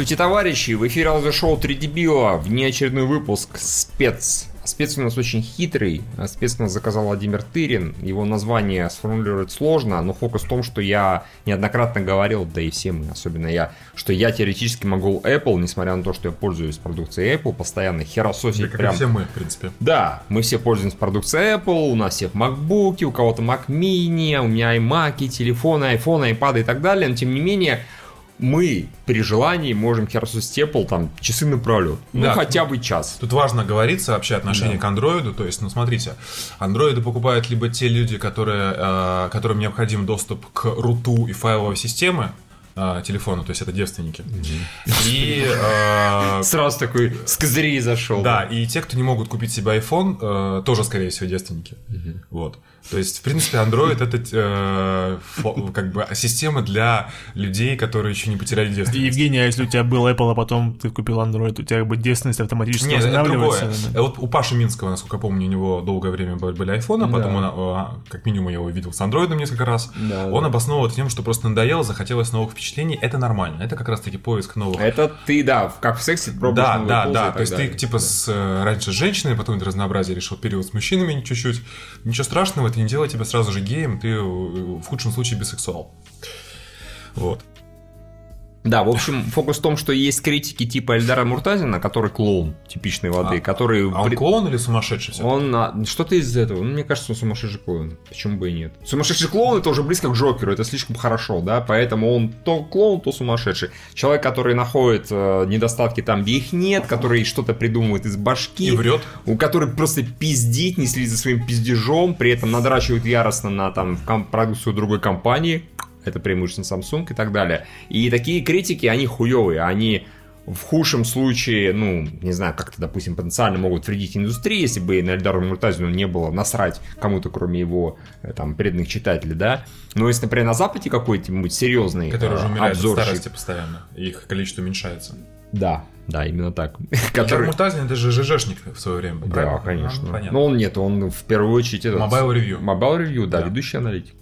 Здравствуйте, товарищи! В эфире аудиошоу 3 дебила. Внеочередной выпуск спец. Спец у нас очень хитрый. Спец у нас заказал Владимир Тырин. Его название сформулировать сложно, но фокус в том, что я неоднократно говорил, да и все мы, особенно я, что я теоретически могу Apple, несмотря на то, что я пользуюсь продукцией Apple, постоянно херососить Да, как прям... все мы, в принципе. Да, мы все пользуемся продукцией Apple, у нас всех MacBook, у кого-то Mac Mini, у меня iMac, телефоны, iPhone, iPad и так далее, но тем не менее мы при желании можем херсусить Apple там часы напролет. Ну, Да. хотя бы час. Тут важно говорится вообще отношение к андроиду. То есть, ну смотрите, андроиды покупают либо те люди, которые, э, которым необходим доступ к руту и файловой системы э, телефона, то есть это девственники. И э, Сразу такой с козырей зашел. да, и те, кто не могут купить себе iPhone, э, тоже, скорее всего, девственники. Вот. То есть, в принципе, Android это э, фо- как бы система для людей, которые еще не потеряли девственность. Евгений, а если у тебя был Apple, а потом ты купил Android, у тебя как бы девственность автоматически Нет, это восстанавливается? другое. да? Э, Вот у Паши Минского, насколько я помню, у него долгое время были айфоны, а потом он, а, как минимум, я его видел с андроидом несколько раз. Да, он да. обосновывал это тем, что просто надоело, захотелось новых впечатлений. Это нормально. Это как раз-таки поиск новых. Это ты, да, в- как в сексе пробуешь Да, новые да, да. То есть ты типа с, э, раньше с женщиной, потом это разнообразие решил период с мужчинами чуть-чуть. Ничего страшного, это не делает тебя сразу же геем, ты э, в худшем случае бисексуал. Вот. Да, в общем, фокус в том, что есть критики типа Эльдара Муртазина, который клоун типичной воды, А- который... А он клоун или сумасшедший? Он а, что-то из этого. Ну, мне кажется, он сумасшедший клоун. Почему бы и нет? Сумасшедший клоун это уже близко к Джокеру, это слишком хорошо, да, поэтому он то клоун, то сумасшедший. Человек, который находит э, недостатки там, где их нет, который что-то придумывает из башки. И врет. У которых просто пиздит, не следит за своим пиздежом, при этом надрачивает яростно на там продукцию другой компании. Это преимущественно Samsung и так далее. И такие критики, они хуевые, они в худшем случае, ну, не знаю, как-то, допустим, потенциально могут вредить индустрии, если бы на Эльдару Муртазину не было насрать кому-то, кроме его, э, там, преданных читателей, да. Но если, например, на Западе какой-нибудь серьезный Который уже э, умирает от обзорщик, старости постоянно. Их количество уменьшается. да, да, именно так. Который... Муртазин это же ЖЖшник в свое время, был, Да, правильно? конечно. Ну, понятно. Но он нет, он в первую очередь этот... Mobile Review. Mobile Review, да, Да. ведущий аналитик.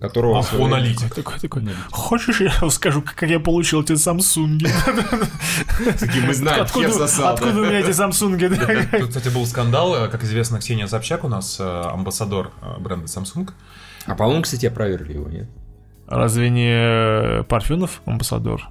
Которого... А, аналитик. Такой, такой, хочешь, я скажу, как я получил эти Samsung? Такие, мы знаем, Откуда, сосал, откуда да. у меня эти Samsung? да? Тут, кстати, был скандал, э, как известно, Ксения Собчак у нас э, амбассадор э, бренда Samsung. А по-моему, кстати, опроверили его, нет? Разве не Парфенов амбассадор?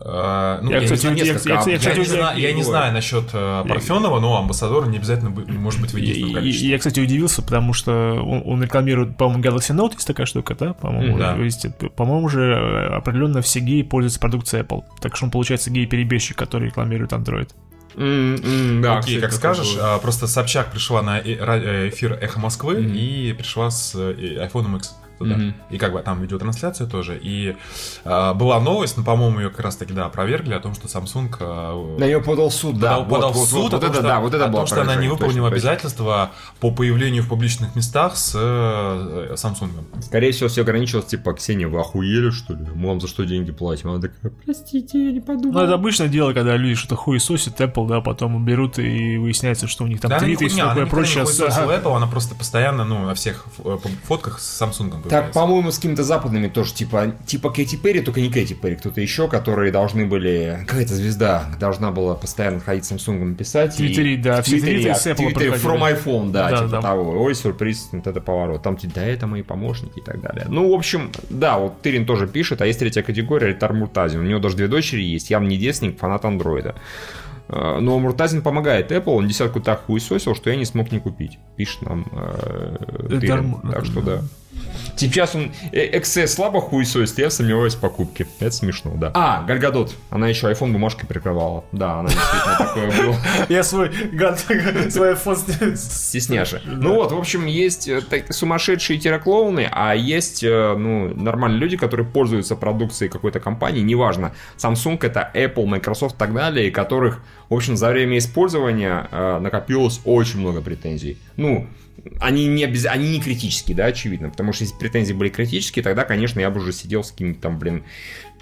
Э, ну, Я, не кстати, знаю, я- я- я- а я, я кстати, не знаю, я не знаю насчет э, Парфенова, но амбассадор не обязательно может быть в Я, единственном я- количестве. я, кстати, удивился, потому что он, он рекламирует, по-моему, Galaxy Note, есть такая штука, да? По-моему, да. есть, по-моему, уже э, определенно все геи пользуются продукцией Apple. Так что он получается гей-перебежчик, который рекламирует Android. М, м, Да, Окей, как скажешь, было. а, просто Собчак пришла на э- э, эфир Эхо Москвы и пришла с iPhone X туда. Мгм. И как бы там видеотрансляция тоже. И а, была новость, но, по-моему, ее как раз таки, да, опровергли о том, что Samsung а, На нее подал суд, да. подал, подал вот, в вот, суд, вот, о вот том, это, что, да, вот это о было том, что она не выполнила точно, точно. обязательства по появлению в публичных местах с э, э, Samsung. Скорее всего, все ограничилось, типа, Ксения, вы охуели, что ли? Мы вам за что деньги платим? Она такая, простите, я не Ну, подумала. это обычное дело, когда люди что-то хуесосят Apple, да, потом берут и выясняется, что у них там Да, твиты и все она такое прочее. Apple, она просто постоянно, ну, на всех э, фотках с Samsung Так, появляется. по-моему, с какими-то западными тоже, типа, типа Кэти Перри, только не Кэти Перри, кто-то еще, которые должны были... Какая-то звезда должна была постоянно ходить с Samsung писать. В Твиттере, и- да, все а, с в Apple from iPhone, да, Да, типа да. того. Ой, сюрприз, вот это поворот. Там, типа, да, это мои помощники и так далее. Ну, в общем, да, вот Тырин тоже пишет, а есть третья категория, Ритар Муртазин. У него даже две дочери есть, явно не девственник, фанат андроида. Э, Но Муртазин помогает Apple, он десятку так хуесосил, что я не смог не купить. Пишет нам э, Это Тырин. Так что да. Сейчас он э, XS слабо хуесосит, я сомневаюсь в покупке. Это смешно, да. А, Гальгадот. Она еще iPhone бумажкой прикрывала. Да, она действительно такое было. Я свой гад, свой iPhone сня- Стесняши. Ну вот, в общем, есть э, сумасшедшие тираклоуны, а есть, э, ну, нормальные люди, которые пользуются продукцией какой-то компании, неважно, Samsung, это Apple, Microsoft и так далее, и которых, в общем, за время использования накопилось очень много претензий. Ну, они не, обяз- они не критические, да, очевидно, потому что если претензии были критические, тогда, конечно, я бы уже сидел с каким-то там, блин,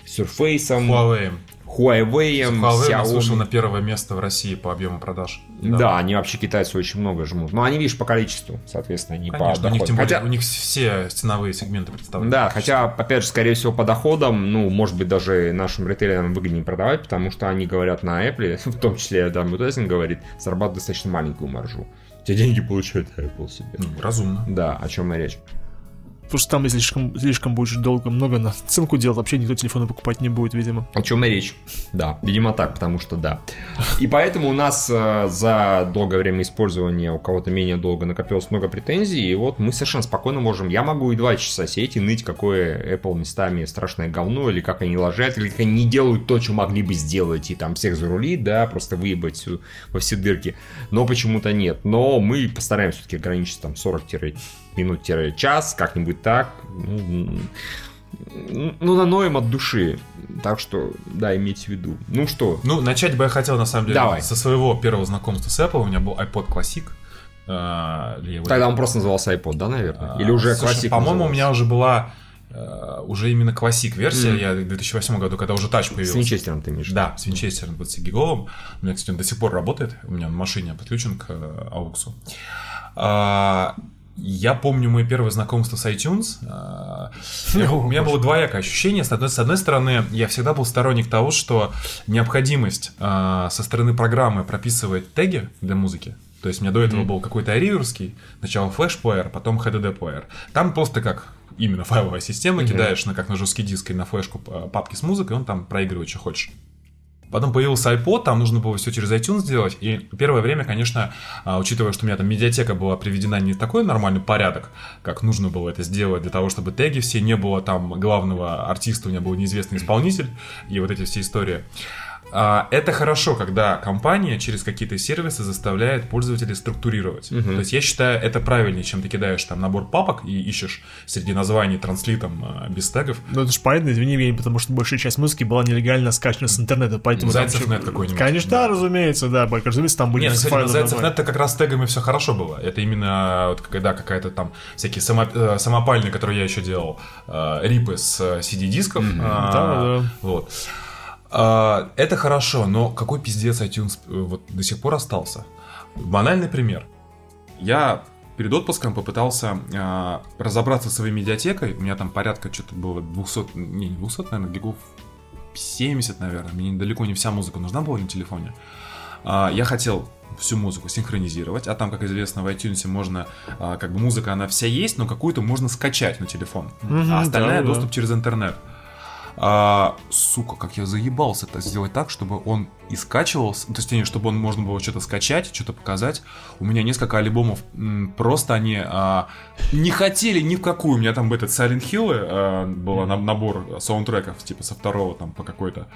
Surface, Huawei. Huawei, Huawei Xiaomi. вышел на первое место в России по объему продаж. Да. они вообще китайцы очень много жмут. Но они, видишь, по количеству, соответственно, не Конечно, по у них тем более, Хотя- у них все ценовые сегменты представлены. Да, хотя, опять же, скорее всего, по доходам, ну, может быть, даже нашим ритейлерам выгоднее продавать, потому что они говорят на Apple, в том числе Адам Бутесин говорит, зарабатывают достаточно маленькую маржу. Те деньги получает Apple себе. Ну, разумно. Да, о чем и речь. Потому что там, если слишком, слишком будешь долго много на ценку делать, вообще никто телефоны покупать не будет, видимо. О чем и речь. Да, видимо так, потому что да. И поэтому у нас э, за долгое время использования у кого-то менее долго накопилось много претензий, и вот мы совершенно спокойно можем, я могу и два часа сидеть и ныть, какое Apple местами страшное говно, или как они ложат, или как они не делают то, что могли бы сделать, и там всех зарулить, да, просто выебать всю- во все дырки. Но почему-то нет. Но мы постараемся все-таки ограничиться там 40 минут-час, как-нибудь так. Ну, ну, наноем от души. Так что, да, имейте в виду. Ну что, Ну, начать бы я хотел, на самом деле, Давай. со своего первого знакомства с Apple. У меня был iPod Classic. А, или его- тогда он просто назывался iPod, да, наверное? Или А, уже слушай, классик По-моему, у меня уже была э, уже именно классик версия. Я в 2008 году, когда уже тач С появился. Винчестером ты имеешь? Да, с Винчестером 20 гиговым. У меня, кстати, он до сих пор работает. У меня на машине подключен к э, AUX. Я помню мое первое знакомство с iTunes. А, я- У меня было двоякое ощущение. С одной, с одной стороны, я всегда был сторонник того, что необходимость а, со стороны программы прописывать теги для музыки. То есть у меня до этого был какой-то риверский, сначала флеш-плеер, потом HDD-плеер. Там просто как именно файловая система, кидаешь на как на жесткий диск и на флешку э, папки с музыкой, он там проигрывает, что хочешь. Потом появился iPod, там нужно было все через iTunes делать. И первое время, конечно, а, учитывая, что у меня там медиатека была приведена не в такой нормальный порядок, как нужно было это сделать для того, чтобы теги все, не было там главного артиста, у меня был неизвестный исполнитель, и вот эти все истории. А, Это хорошо, когда компания через какие-то сервисы заставляет пользователей структурировать. То есть я считаю, это правильнее, чем ты кидаешь там набор папок и ищешь среди названий транслитом а, без тегов. Ну это же понятно, извини, Евгений, потому что большая часть музыки была нелегально скачана с интернета, поэтому... Зайцев нет какой-нибудь. Конечно, да, разумеется, да, разумеется, там были Нет, кстати, Зайцев это как раз с тегами все хорошо было. Это именно вот когда какая-то там всякие само, э, самопальные, которые я еще делал, э, рипы с э, CD-дисков. а, Да, да. Вот. А, это хорошо, но какой пиздец iTunes э, вот до сих пор остался? Банальный пример. Я перед отпуском попытался э, разобраться со своей медиатекой. У меня там порядка что-то было 200, не, не 200, наверное, гигов 70, наверное. Мне далеко не вся музыка нужна была на телефоне. А, я хотел всю музыку синхронизировать, а там, как известно, в iTunes можно, а, как бы музыка, она вся есть, но какую-то можно скачать на телефон, Мгм, а остальная да, да. доступ через интернет. А, сука, как я заебался это сделать так, чтобы он и скачивался, то есть не, чтобы он можно было что-то скачать, что-то показать. У меня несколько альбомов, просто они а, не хотели ни в какую. У меня там этот Silent Hill а, был на- набор саундтреков, типа со второго там по какой-то.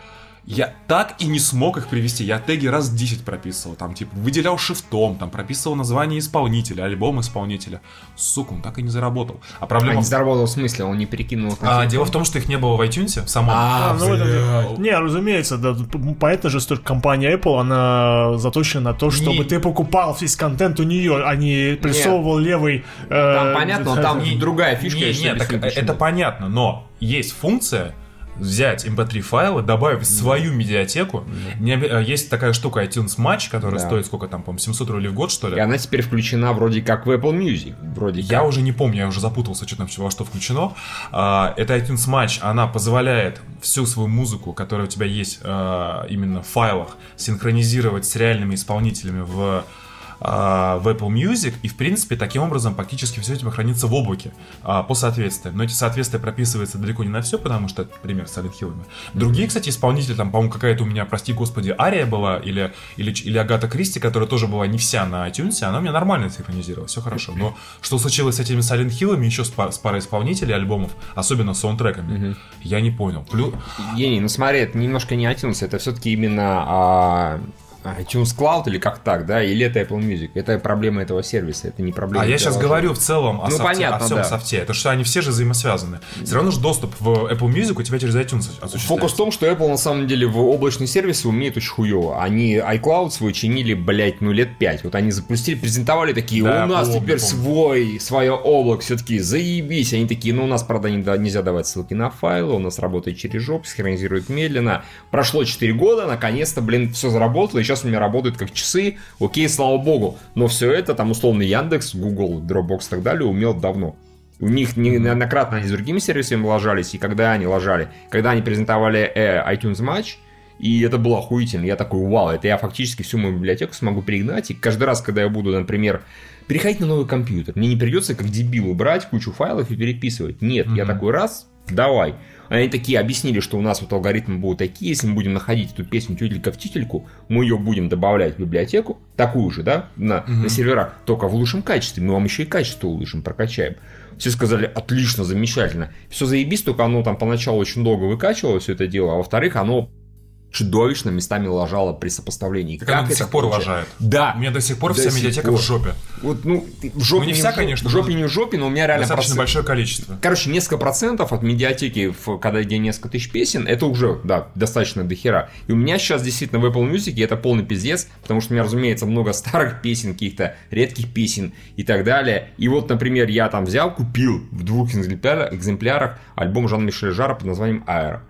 Я так и не смог их привести. Я теги раз 10 прописывал. Там, типа, выделял шифтом, там, прописывал название исполнителя, альбом исполнителя. Сука, он так и не заработал. А А проблема... не в- заработал в смысле, он не перекинул А, дело в том, что их не было в iTunes в самом. А, А, ну, это-. Не, разумеется, да, понятно же, что компания Apple, она заточена на то, чтобы Не- ты покупал весь контент у нее, а не прессовывал левый... э, Там понятно, но там Не- другая фишка, не- нет, так это понятно, но есть функция взять mp3 файлы, добавить в свою медиатеку. Не э, Есть такая штука iTunes Match, которая Да. стоит сколько там, по-моему, 700 рублей в год, что ли? И она теперь включена вроде как в Apple Music. Вроде Я как. уже не помню, я уже запутался, что там во что включено. А, Это iTunes Match, она позволяет всю свою музыку, которая у тебя есть а, именно в файлах, синхронизировать с реальными исполнителями в в Apple Music, и, в принципе, таким образом практически все тебя хранится в облаке а, по соответствию. Но эти соответствия прописываются далеко не на все, потому что, пример, с Silent Hill. Другие, кстати, исполнители, там, по-моему, какая-то у меня, прости господи, Ария была, или, или, или Агата Кристи, которая тоже была не вся на iTunes, она у меня нормально синхронизировалась, все хорошо. Но что случилось с этими Silent Hill, еще с, пар- с парой исполнителей альбомов, особенно с саундтреками, я не понял. Плю- Евгений, ну смотри, это немножко не iTunes, это все-таки именно а, iTunes Cloud или как так, да, или это Apple Music. Это проблема этого сервиса, это не проблема. А я сейчас говорю в целом о, Ну, софте, понятно, о всем да. софте. Это что они все же взаимосвязаны. Все равно же доступ в Apple Music у тебя через iTunes осуществляется. Фокус в том, что Apple на самом деле в облачные сервисы умеет очень хуево. Они iCloud свой чинили, блядь, ну лет пять. Вот они запустили, презентовали такие, Да, у нас помню, теперь помню. свой, свое облако, все таки заебись. Они такие, ну у нас, правда, не нельзя давать ссылки на файлы, у нас работает через жопу, синхронизирует медленно. Прошло 4 года, наконец-то, блин, все заработало, и сейчас у меня работают как часы. Окей, слава богу. Но все это, там, условно, Яндекс, Google, Dropbox и так далее умел давно. У них не- неоднократно они с другими сервисами ложались, и когда они ложали, когда они презентовали э, iTunes Match, и это было охуительно. Я такой, вау, это я фактически всю мою библиотеку смогу перегнать, и каждый раз, когда я буду, например, переходить на новый компьютер, мне не придется как дебилу брать кучу файлов и переписывать. Нет, я такой раз, давай. Они такие объяснили, что у нас вот алгоритмы будут такие, если мы будем находить эту песню тютелька в тютельку, мы ее будем добавлять в библиотеку, такую же, да, на, на серверах, только в лучшем качестве. Мы вам еще и качество улучшим, прокачаем. Все сказали, отлично, замечательно. Все заебись, только оно там поначалу очень долго выкачивало все это дело, а во-вторых, оно чудовищно местами лажало при сопоставлении. Так оно до это сих пор получается? лажает. Да. У меня до сих пор До вся сих медиатека пор. в жопе. Вот, ну, в жопе Ну, не в вся, жо- конечно, В жопе не в жопе, но у меня реально Достаточно процент- большое количество. Короче, несколько процентов от медиатеки, в- когда где несколько тысяч песен, это уже, да, достаточно дохера. И у меня сейчас действительно в Apple Music это полный пиздец, потому что у меня, разумеется, много старых песен, каких-то редких песен и так далее. И вот, например, я там взял, купил в двух экземплярах, альбом Жан-Мишеля Жара под названием «Аэро».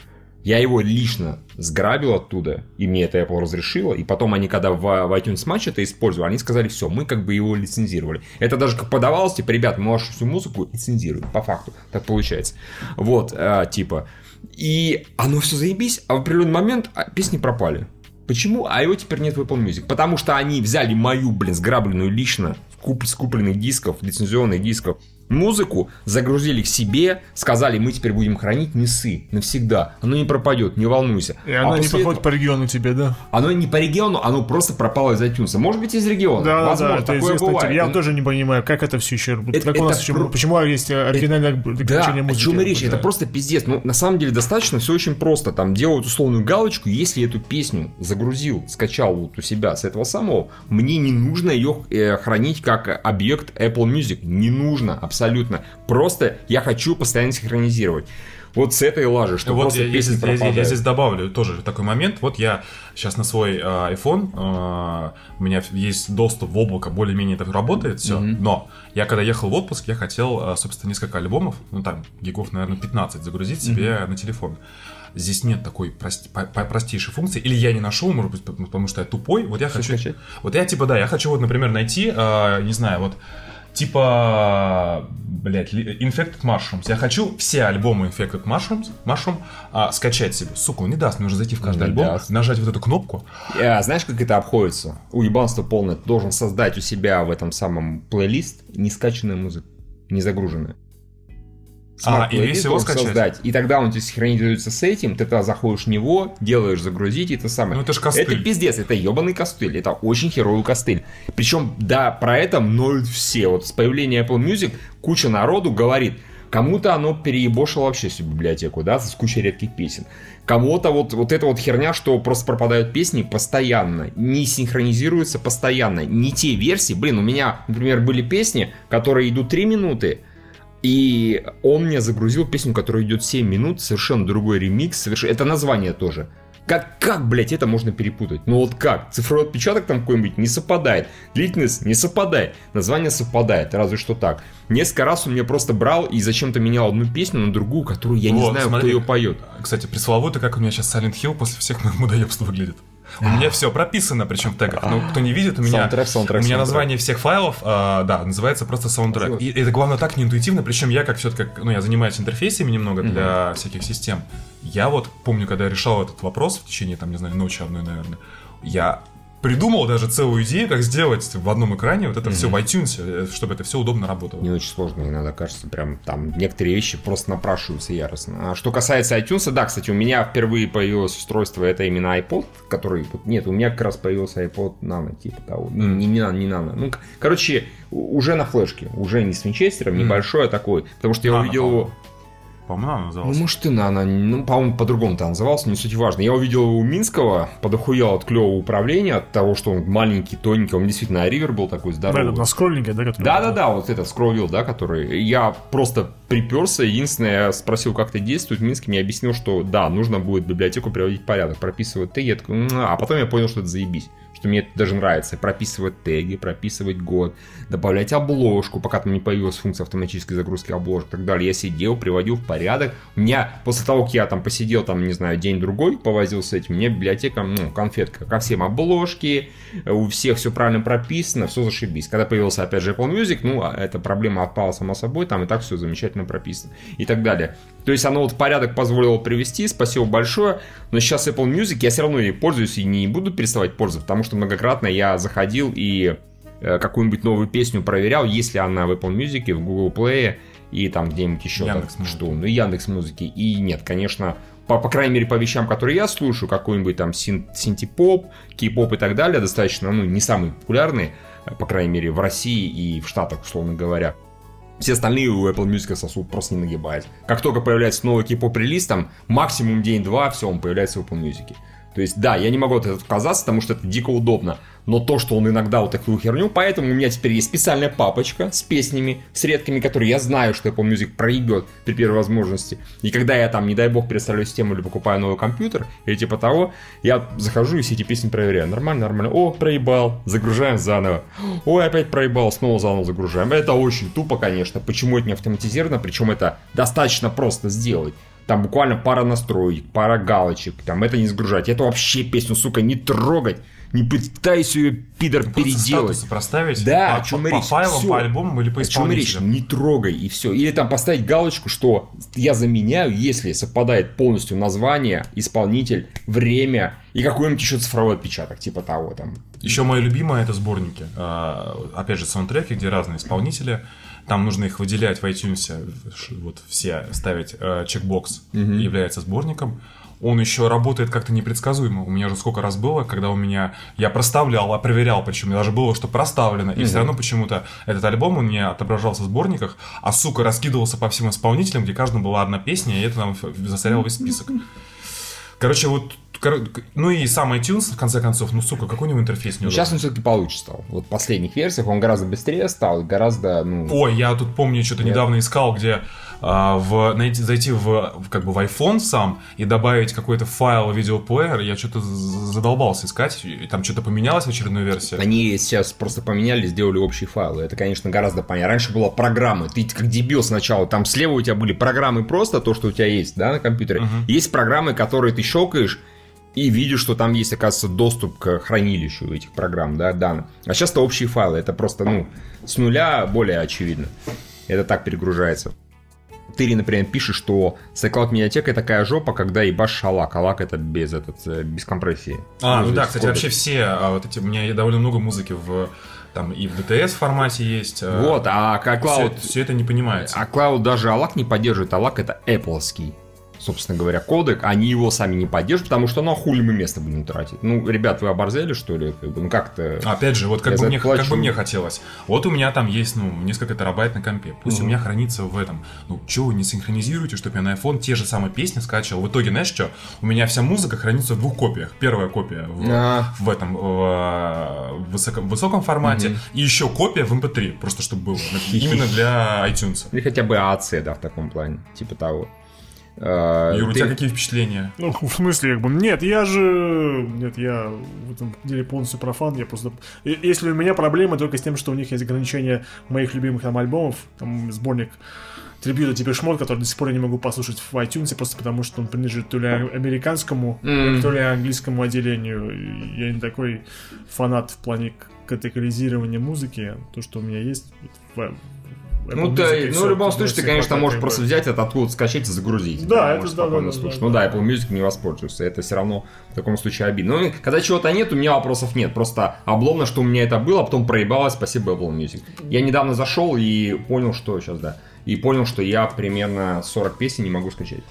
Я его лично сграбил оттуда, и мне это Apple разрешило. И потом они, когда в, в iTunes Match это использовали, они сказали, все, мы как бы его лицензировали. Это даже как подавалось, типа, ребят, мы вашу всю музыку лицензируем, по факту. Так получается. Вот, а, типа. И оно все заебись, а в определенный момент а, песни пропали. Почему? А его теперь нет в Apple Music. Потому что они взяли мою, блин, сграбленную лично, с купленных дисков, лицензионных дисков, музыку, загрузили к себе, сказали, мы теперь будем хранить несы навсегда. Оно не пропадет, не волнуйся. И А она не проходит этого- по региону тебе, да? Оно не по региону, оно просто пропало из iTunes. Может быть, из региона. Да, да, Возможно, да, это такое бывает. Я Ну, тоже не понимаю, как это все еще... Это- как у нас это еще- про- Почему есть оригинальное Да, выключение о музыки? чем речь? Это Да. просто пиздец. Ну, на самом деле, достаточно все очень просто. Там делают условную галочку, если эту песню загрузил, скачал вот у себя с этого самого, мне не нужно ее э, хранить как объект Apple Music. Не нужно, абсолютно. Просто я хочу постоянно синхронизировать. Вот с этой лажи, что Вот просто я, я песни я- я пропадают. здесь добавлю тоже такой момент. Вот я сейчас на свой э, iPhone, э, у меня есть доступ в облако, более-менее это работает все. Но я когда ехал в отпуск, я хотел, э, собственно, несколько альбомов, ну там гигов, наверное, 15 загрузить себе на телефон. Здесь нет такой по- по- простейшей функции, или я не нашел, может быть, потому потому что я тупой. Вот я хочу, скачать? вот я типа да, я хочу вот, например, найти, э, не знаю, вот типа, блядь, Infected Mushrooms. Я хочу все альбомы Infected Mushrooms, Mushroom а, скачать себе. Сука, он не даст уже зайти в каждый Не альбом, даст. нажать вот эту кнопку. А, знаешь, как это обходится? Уебанство полное. Ты должен создать у себя в этом самом плейлист нескачанную музыку, не загруженную. А, и весь его скачать. создать. И тогда он тебе синхронизируется с этим, ты тогда заходишь в него, делаешь загрузить, и это самое. Ну, это ж костыль. Это пиздец, это ебаный костыль, это очень херовый костыль. Причем, да, про это ноют все. Вот с появлением Apple Music куча народу говорит, Кому-то оно переебошило вообще всю библиотеку, да, с кучей редких песен. Кому-то вот, вот эта вот херня, что просто пропадают песни постоянно, не синхронизируются постоянно. Не те версии, блин, у меня, например, были песни, которые идут 3 минуты, и он мне загрузил песню, которая идет 7 минут, совершенно другой ремикс, совершенно... это название тоже. Как, как, блядь, это можно перепутать? Ну вот как? Цифровой отпечаток там какой-нибудь не совпадает. Длительность не совпадает. Название совпадает, разве что так. Несколько раз он мне просто брал и зачем-то менял одну песню на другую, которую я не Вот, знаю, смотри. кто ее поет. Кстати, пресловутый, как у меня сейчас Silent Hill после всех моих мудоебств выглядит. У меня все прописано, причем в тегах. Ну, кто не видит, у меня, Саундтрек, саундтрек, у меня название всех файлов, а, да, называется просто саундтрек. И это, главное, так неинтуитивно, причем я, как все-таки, ну, я занимаюсь интерфейсами немного для всяких систем. Я вот помню, когда я решал этот вопрос в течение, там, не знаю, ночи одной, наверное, я придумал даже целую идею, как сделать в одном экране вот это все в iTunes, э, чтобы это все удобно работало. Не очень сложно, иногда кажется, прям там некоторые вещи просто напрашиваются яростно. А что касается iTunes, да, кстати, у меня впервые появилось устройство, это именно iPod, который... Нет, у меня как раз появился iPod Nano, типа того. Не, не, не Nano, не Nano. Ну, короче, уже на флешке, уже не с винчестером, небольшой, а такой. Потому что я Nano, увидел его... По-моему, она Ну, называлась. может, и на, она, ну, по-моему, по-другому там назывался, не суть важно. Я увидел у Минского, подохуел от клевого управления, от того, что он маленький, тоненький, он действительно ривер был такой Да, здоровый. это на скроллинге, да, который... Да-да-да, вот этот скроллил, да, который... Я просто приперся, единственное, я спросил, как это действует, Минский мне объяснил, что да, нужно будет библиотеку приводить в порядок, прописывать теги, я такой, «М, а потом я понял, что это заебись, что мне это даже нравится, прописывать теги, прописывать год, добавлять обложку, пока там не появилась функция автоматической загрузки обложек и так далее. Я сидел, приводил в порядок. У меня, после того, как я там посидел, там, не знаю, день-другой, повозил с этим, мне библиотека, ну, конфетка, ко всем обложки, у всех все правильно прописано, все зашибись. Когда появился, опять же, Apple Music, ну, а эта проблема отпала сама собой, там и так все замечательно прописано и так далее. То есть оно вот порядок позволило привести, спасибо большое, но сейчас Apple Music я все равно ей пользуюсь и не буду переставать пользоваться, потому что многократно я заходил и э, какую-нибудь новую песню проверял, если она в Apple Music, в Google Play и там где-нибудь еще так, Яндекс.Музыке. что, ну Яндекс Музыки. И нет, конечно, по, по крайней мере, по вещам, которые я слушаю, какой-нибудь там син- синтепоп, кей-поп и так далее, достаточно, ну, не самые популярные, э, по крайней мере, в России и в Штатах, условно говоря. Все остальные у Apple Music сосуд просто не нагибает. Как только появляется новый кей-поп релиз, там максимум день-два, все, он появляется в Apple Music. То есть, да, я не могу от этого отказаться, потому что это дико удобно. Но то, что он иногда вот такую херню, поэтому у меня теперь есть специальная папочка с песнями, с редкими, которые я знаю, что Apple Music проебет при первой возможности. И когда я там, не дай бог, переставляю систему или покупаю новый компьютер, или типа того, я захожу и все эти песни проверяю. Нормально, нормально. О, проебал, загружаем заново. Ой, опять проебал, снова заново загружаем. Это очень тупо, конечно. Почему это не автоматизировано? Причем это достаточно просто сделать. Там буквально пара настроек, пара галочек. Там это не сгружать. Это вообще песню, сука, не трогать. Не пытайся ее, пидор, Просто переделать. проставить Да, по, о чем по- речь. по файлам, Всё. по альбомам или по О чем речь? исполнителям. Не трогай, и все. Или там поставить галочку, что я заменяю, если совпадает полностью название, исполнитель, время и какой-нибудь еще цифровой отпечаток, типа того там. Еще мое любимое это сборники. А, Опять же, саундтреки, где разные исполнители. Там нужно их выделять в iTunes, вот все ставить э, чекбокс является сборником. Он еще работает как-то непредсказуемо. У меня уже сколько раз было, когда у меня я проставлял, а проверял, причем даже было, что проставлено, и все равно почему-то этот альбом он не отображался в сборниках, а сука раскидывался по всем исполнителям, где каждому была одна песня, и это нам ф- засорял весь список. Короче, вот, ну и сам iTunes, в конце концов, ну сука, какой у него интерфейс неудобный. сейчас он все-таки получше стал. Вот в последних версиях он гораздо быстрее стал, гораздо, ну... Ой, я тут помню, что-то Нет. недавно искал, где а, в, найти, зайти в, в, как бы в iPhone сам и добавить какой-то файл видеоплеер, я что-то задолбался искать, и там что-то поменялось в очередной версии. Они сейчас просто поменяли, сделали общие файлы. Это, конечно, гораздо понятнее. Раньше была программа. Ты как дебил сначала. Там слева у тебя были программы просто, то, что у тебя есть, да, на компьютере. Есть программы, которые ты щелкаешь и видишь, что там есть, оказывается, доступ к хранилищу этих программ, да, данных. А сейчас это общие файлы. Это просто, ну, с нуля более очевидно. Это так перегружается. Ты, например, пишешь, что iCloud медиатека такая жопа, когда ебашь алак. Алак это без, этот, э, без компрессии. А, ну Без да, кстати, кода. вообще все, а, вот эти, у меня довольно много музыки в, там и в DTS формате есть. а, Вот, а все, Cloud... все это не понимается. А Cloud даже алак не поддерживает. Алак это Appleский, собственно говоря, кодек. Они его сами не поддерживают, потому что ну а хули мы место будем тратить. Ну, ребят, вы оборзели, что ли? Ну как-то... Опять же, вот как бы, мне, плачу. как бы мне хотелось. Вот у меня там есть, ну, несколько терабайт на компе. Пусть у Мгм. меня хранится в этом. Ну, чего вы не синхронизируете, чтобы я на iPhone те же самые песни скачивал. В итоге, знаешь что? У меня вся музыка хранится в двух копиях. Первая копия в, А. в этом, в, в высоком, высоком формате. И еще копия в MP3, просто чтобы было. Именно для iTunes. Или хотя бы АЦ, да, в таком плане. Типа того. А, Юр, у ты- тебя какие впечатления? Ну, в смысле, как бы, нет, я же... Нет, я в этом деле полностью профан, я просто... Если у меня проблемы только с тем, что у них есть ограничения моих любимых там альбомов, там сборник трибюта тебе шмот, который до сих пор я не могу послушать в iTunes, просто потому что он принадлежит то ли американскому, М. то ли английскому отделению. Я не такой фанат в плане категоризирования музыки. То, что у меня есть в- Ну, Music, и ну, всё, в любом случае, ты, конечно, можешь просто бы. взять это откуда скачать и загрузить. Да, это можешь да, да, да, слушать. да, ну да. Apple Music не воспользуешься. Это все равно в таком случае обидно. Ну, когда чего-то нет, у меня вопросов нет. Просто обломно, что у меня это было, а потом проебалось, спасибо Apple Music. Я недавно зашел и понял, что сейчас, да. И понял, что я примерно 40 песен не могу скачать.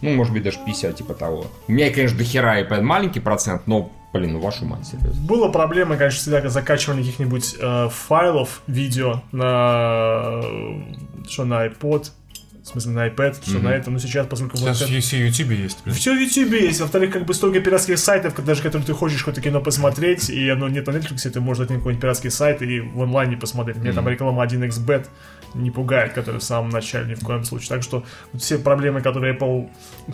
Ну, может быть, даже 50, типа того. У меня, конечно, до хера и маленький процент, но, блин, ну вашу мать, серьезно. Была проблема, конечно, всегда закачивание каких-нибудь э, файлов, видео на, э, что на iPod, в смысле на iPad, все на этом, но сейчас, поскольку Сейчас вот это- все YouTube есть. блин. все в YouTube есть. Во-вторых, как бы столько пиратских сайтов, даже которые ты хочешь какое-то кино посмотреть, и оно нет на Netflix, ты можешь зайти на какой-нибудь пиратский сайт и в онлайне посмотреть. Мне там реклама 1xbet не пугает, который в самом начале ни в коем случае. Так что вот все проблемы, которые Apple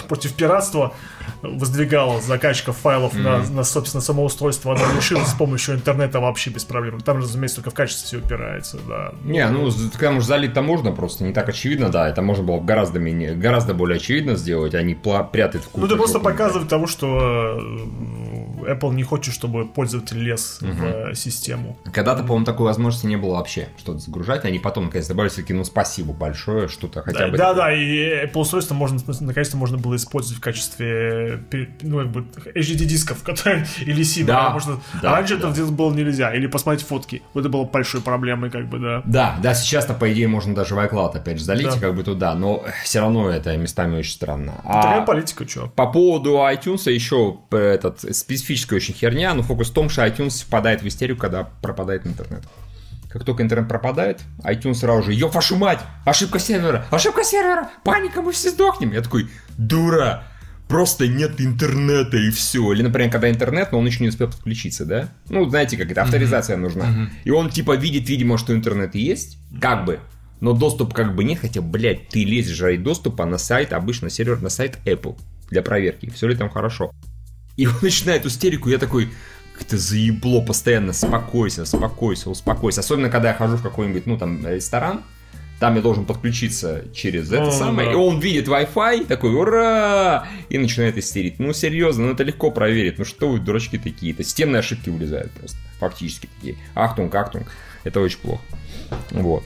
против пиратства воздвигала, закачка файлов на, на, собственно, само устройство, она решила с помощью интернета вообще без проблем. Там, разумеется, только в качестве все упирается, да. Не, ну, когда уж залить-то можно, просто не так очевидно, да, это можно было бы гораздо менее, гораздо более очевидно сделать, а не пла- прятать в Ну, это просто показывает того, что э, Apple не хочет, чтобы пользователь лез в э, систему. Когда-то, по-моему, такой возможности не было вообще, что-то загружать, они потом, наконец, добавили все-таки, ну, спасибо большое, что-то хотя бы... Да, да, и Apple устройство можно, наконец-то можно было использовать в качестве, ну, как бы, HDD дисков, которые, или SIM. Да, можно- да, а раньше да. это сделать было нельзя. Или посмотреть фотки. Вот это было большой проблемой, как бы, да. Да, да, сейчас-то, по идее, можно даже в iCloud опять же залить, Да. как бы туда, но все равно это местами очень странно. Такая А политика, чё. по поводу iTunes еще э, этот, специфическая очень херня, но фокус в том, что iTunes впадает в истерику, когда пропадает интернет. Как только интернет пропадает, iTunes сразу же, ёб вашу мать, ошибка сервера, ошибка сервера, паника, мы все сдохнем. Я такой, дура, просто нет интернета и все. Или, например, когда интернет, но он еще не успел подключиться, да? Ну, знаете, как это, авторизация нужна. И он типа видит, видимо, что интернет есть, как бы, но доступ как бы нет, хотя, блядь, ты лезешь ради доступа на сайт, обычно сервер, на сайт Apple для проверки, все ли там хорошо. И он начинает истерику, я такой, как-то заебло постоянно, спокойся, спокойся, успокойся. Особенно, когда я хожу в какой-нибудь, ну, там, ресторан, там я должен подключиться через это самое, и он видит Wi-Fi, такой, ура! И начинает истерить. Ну, серьезно, ну это легко проверить. Ну что вы, дурачки такие? Это системные ошибки вылезают просто. Фактически такие. Ахтунг, ахтунг. Это очень плохо. Вот.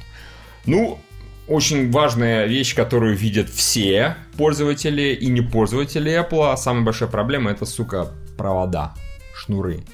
Ну, очень важная вещь, которую видят все пользователи и не пользователи Apple. А Самая большая проблема это, сука, провода, шнуры.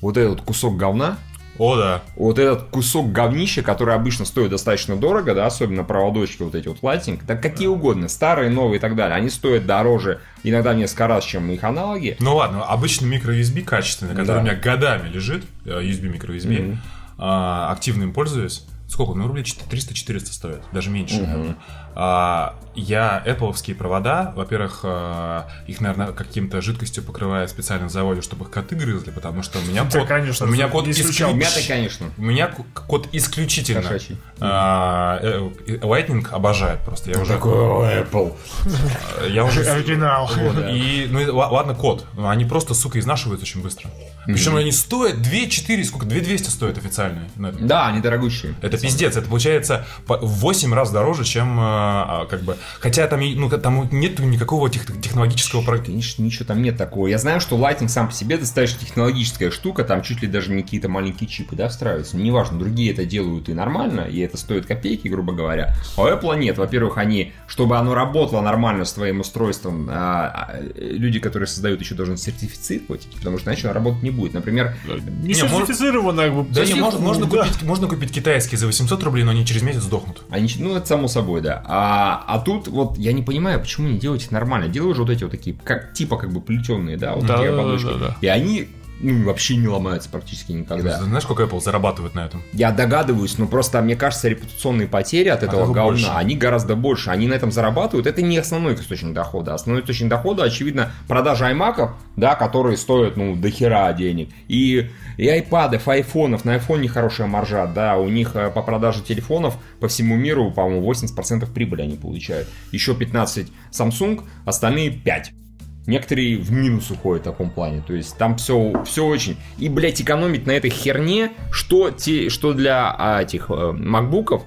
Вот этот кусок говна, О, да. вот этот кусок говнища, который обычно стоит достаточно дорого, да, особенно проводочки вот эти вот Lightning, да какие угодно, старые, новые и так далее, они стоят дороже иногда в несколько раз, чем их аналоги. Ну ладно, обычный микро-USB качественный, который Да. у меня годами лежит, USB микро-USB, а, активно им пользуюсь. Сколько? Ну, рублей 300-400 стоит, даже меньше, наверное. А, я Apple провода, во-первых, а, их, наверное, каким-то жидкостью покрываю специально на заводе, чтобы их коты грызли, потому что у меня Да, код... конечно, у меня исключал. исключ- Мяты, конечно. У меня к- код исключительно. Кошачий. А, э, э, Lightning обожает просто. Я уже, Apple. я уже Оригинал. вот, И, ну, ладно, код. но Они просто, сука, изнашиваются очень быстро. Причем они стоят 2-4, сколько? 2200 стоят официальные. Ну, Да, они дорогущие. Это пиздец, это получается по- в 8 раз дороже, чем а, как бы. Хотя там, ну, там нет никакого тех- технологического про- Конечно, ничего там нет такого. Я знаю, что Lightning сам по себе достаточно технологическая штука, там чуть ли даже не какие-то маленькие чипы, да, встраиваются. Ну, неважно, другие это делают и нормально, и это стоит копейки, грубо говоря. А у Apple нет. Во-первых, они, чтобы оно работало нормально с твоим устройством, а, а, люди, которые создают, еще должны сертифицировать, потому что иначе работать не будет. Например, Не Не, может- сертифицировано, как бы. Да не, можно, можно, да. купить, можно купить китайские за 800 рублей, но они через месяц сдохнут. Они, ну, это само собой, да. А, а тут вот я не понимаю, почему не делать нормально. Делаю же вот эти вот такие, как, типа как бы плетеные, да, вот Да, такие да, да, ободочки. да, да. И они ну, вообще не ломаются практически никогда. Знаешь, сколько Apple зарабатывает на этом? Я догадываюсь, но просто мне кажется, репутационные потери от этого того говна, больше. они гораздо больше. Они на этом зарабатывают. Это не основной источник дохода. Основной источник дохода, очевидно, продажа аймаков, да, которые стоят, ну, до хера денег. И, и айпадов, айфонов. На айфоне хорошая маржа, да. У них э, по продаже телефонов по всему миру, по-моему, 80% прибыли они получают. Еще 15 Samsung, остальные 5. Некоторые в минус уходят в таком плане. То есть там все, все очень. И, блядь, экономить на этой херне, что, те, что для а, этих э, макбуков,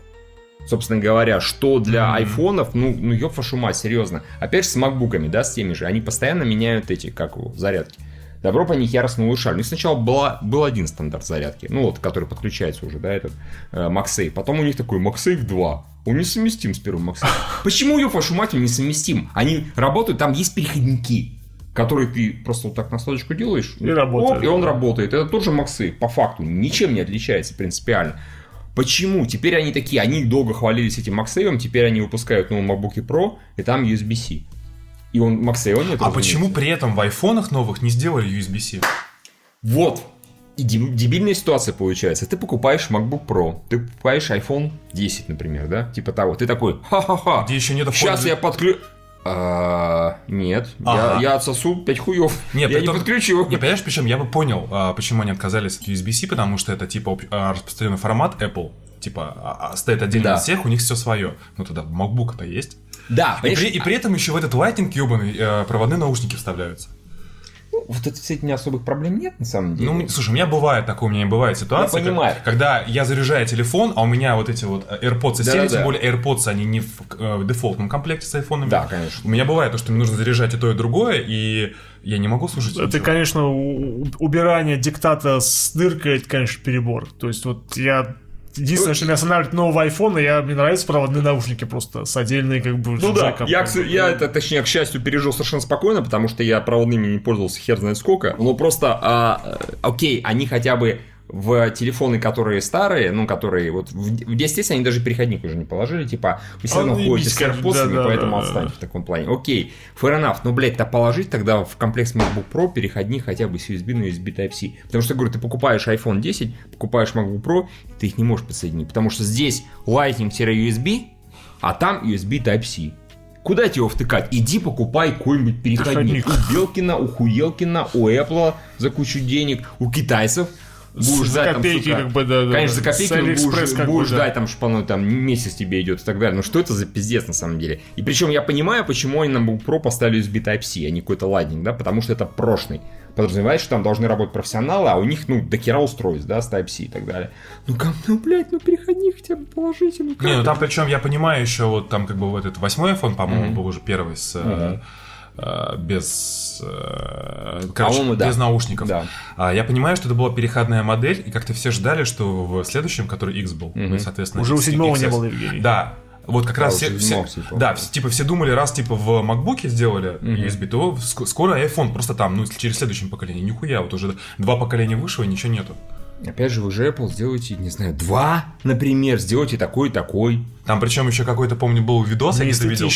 собственно говоря, что для айфонов, ну, ну ёб вашу мать, серьезно. Опять же с макбуками, да, с теми же, они постоянно меняют эти, как его, зарядки. Добро по них яростно улучшали. У них сначала была, был один стандарт зарядки, ну вот, который подключается уже, да, этот э, MagSafe. Потом у них такой MagSafe 2. Он несовместим с первым MagSafe. Почему, ёб вашу мать, он несовместим? Они работают, там есть переходники, которые ты просто вот так на слодочку делаешь, И работает. оп, и он работает. Это тоже MagSafe, по факту, ничем не отличается принципиально. Почему? Теперь они такие, они долго хвалились этим MagSafe, теперь они выпускают новый MacBook Pro, и там USB-C. И он MagSafe нет. А почему при этом в айфонах новых не сделали USB-C? Вот. И деб- дебильная ситуация получается. Ты покупаешь MacBook Pro, ты покупаешь iPhone 10, например, да? Типа того. Ты такой, ха-ха-ха. Где еще нет Сейчас я подключу... нет, Ага. я, я отсосу 5 хуев. Нет, я не том- подключу. Не, понимаешь, причем я бы понял, а, почему они отказались от USB-C, потому что это типа а, распространенный формат Apple. Типа, а- а стоит отдельно Да. от всех, у них все свое. Ну тогда MacBook-то есть. Да, И при, и при этом еще в этот Lightning ебаный э, проводные наушники вставляются. ну, вот это, с этим особых проблем нет, на самом деле. Ну, слушай, у меня бывает такое, у меня бывает ситуация, Я понимаю. как- когда я заряжаю телефон, а у меня вот эти вот э, AirPods из Да-да-да. серии, тем более AirPods, они не в э, дефолтном комплекте с айфонами. Да, конечно. У меня бывает то, что мне нужно заряжать и то, и другое, и я не могу слушать. Это, ничего. конечно, убирание диктата с дыркой, это, конечно, перебор. То есть, вот я... Единственное, что меня останавливает нового айфона, я, мне нравятся проводные наушники просто с отдельной, как бы, Ну да, я, я это, точнее, к счастью, пережил совершенно спокойно, потому что я проводными не пользовался хер знает сколько. Но просто, а, э, окей, они хотя бы в телефоны, которые старые, ну, которые вот в, в 10 они даже переходник уже не положили, типа, вы все равно ходите с AirPods, да, поэтому да, отстаньте да. в таком плане. Окей, fair enough, но, блядь, то положить тогда в комплект MacBook Pro переходник хотя бы с USB на USB Type-C. Потому что, говорю, ты покупаешь iPhone 10, покупаешь MacBook Pro, ты их не можешь подсоединить, потому что здесь Lightning-USB, а там USB Type-C. Куда тебе его втыкать? Иди покупай какой-нибудь переходник. Переходник. У Белкина, у Хуелкина, у Apple за кучу денег, у китайцев. Будешь За ждать там, копейки, сука, как бы, да, да, Конечно, за да. копейки будешь, как бы, будешь да. ждать, там, оно там месяц тебе идет и так далее. Ну что это за пиздец на самом деле? И причем я понимаю, почему они на MacBook Pro поставили USB Type-C, а не какой-то Lightning, да, потому что это прошлый. Подразумевает, что там должны работать профессионалы, а у них, ну, до хера устройств, да, с Type-C и так далее. Ну, как, ну, блядь, ну, переходник хотя бы положите, ну? Не, ну там причем я понимаю еще вот там как бы вот этот восьмой iPhone, по-моему, Мгм. был уже первый с э, без э, короче, да. без наушников. Да. А, я понимаю, что это была переходная модель, и как-то все ждали, что в следующем, который X был, ну и, соответственно, Уже у седьмого не было, Евгений. Да. Вот как Да, раз все, все- типа. да, типа все думали, раз типа в MacBook сделали USB, то ск- скоро iPhone просто там, ну через следующем поколении, нихуя, вот уже два поколения вышло и ничего нету. Опять же, вы же Apple сделайте, не знаю, два, например, сделайте такой и такой. Там причем еще какой-то, помню, был видос, я где-то видел,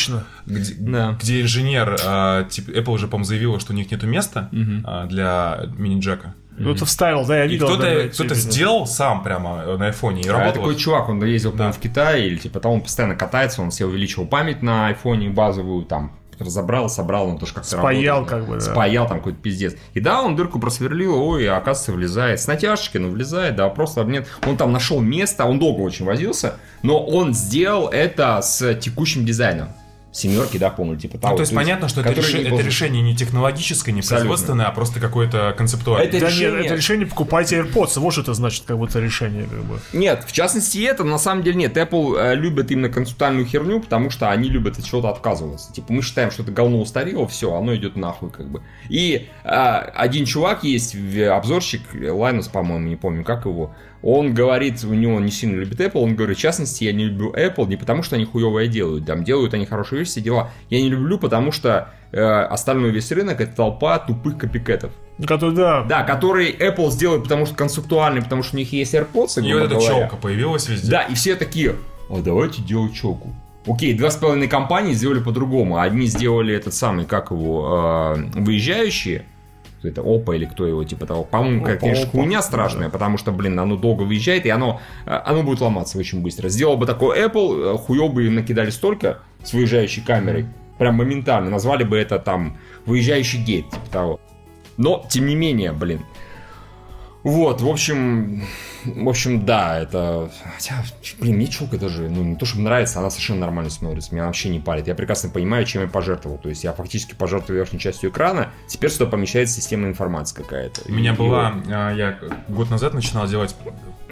где, Да. где инженер, а, типа, Apple уже, по-моему, заявила, что у них нету места а, для мини-джека. Кто-то вставил, да, я видел. кто-то, да, кто-то сделал сам прямо на айфоне и А работал. такой чувак, он ездил, по-моему, Да. в Китай, или типа там он постоянно катается, он себе увеличивал память на айфоне базовую, там, разобрал, собрал, он тоже как-то Спаял работает, как бы, да. Спаял там какой-то пиздец. И да, он дырку просверлил, ой, а оказывается, влезает. С натяжечкой, но влезает, да, просто нет. Он там нашел место, он долго очень возился, но он сделал это с текущим дизайном. Семерки, да, помню, типа того. Ну, то есть понятно, что это, реши- это решение не технологическое, не Абсолютно. производственное, а просто какое-то концептуальное. Это Да решение- нет, это решение покупайте AirPods, вот что это значит, как будто решение, как бы. Нет, в частности это, на самом деле нет. Apple э, любит именно концептуальную херню, потому что они любят от чего-то отказываться. Типа мы считаем, что это говно устарело, все, оно идет нахуй как бы. И э, один чувак есть, обзорщик, Лайнус, по-моему, не помню, как его, он говорит, у него не сильно любит Apple, он говорит, в частности, я не люблю Apple не потому, что они хуевое делают, там делают они хорошие вещи, все дела. Я не люблю, потому что э, остальной весь рынок это толпа тупых копикетов. Который, да, Да, которые Apple сделают, потому что концептуальный, потому что у них есть AirPods, И вот эта говоря. челка появилась везде. Да, и все такие, а давайте делать челку. Окей, два с половиной компании сделали по-другому. Одни сделали этот самый, как его, э, выезжающие. Это Опа или кто его, типа того. По-моему, Опа, конечно, Опа, хуйня страшная, потому что, блин, оно долго выезжает, и оно, э, оно будет ломаться очень быстро. Сделал бы такой Apple, э, хуё бы им накидали столько с выезжающей камерой, прям моментально. Назвали бы это там выезжающий гейт, типа того. Но, тем не менее, блин, вот, в общем, в общем, да, это... Хотя, блин, мне челка даже, ну, не то чтобы нравится, она совершенно нормально смотрится, меня вообще не парит. Я прекрасно понимаю, чем я пожертвовал. То есть я фактически пожертвовал верхней частью экрана, теперь сюда помещается системная информация какая-то. У меня И- была, а, я год назад начинал делать,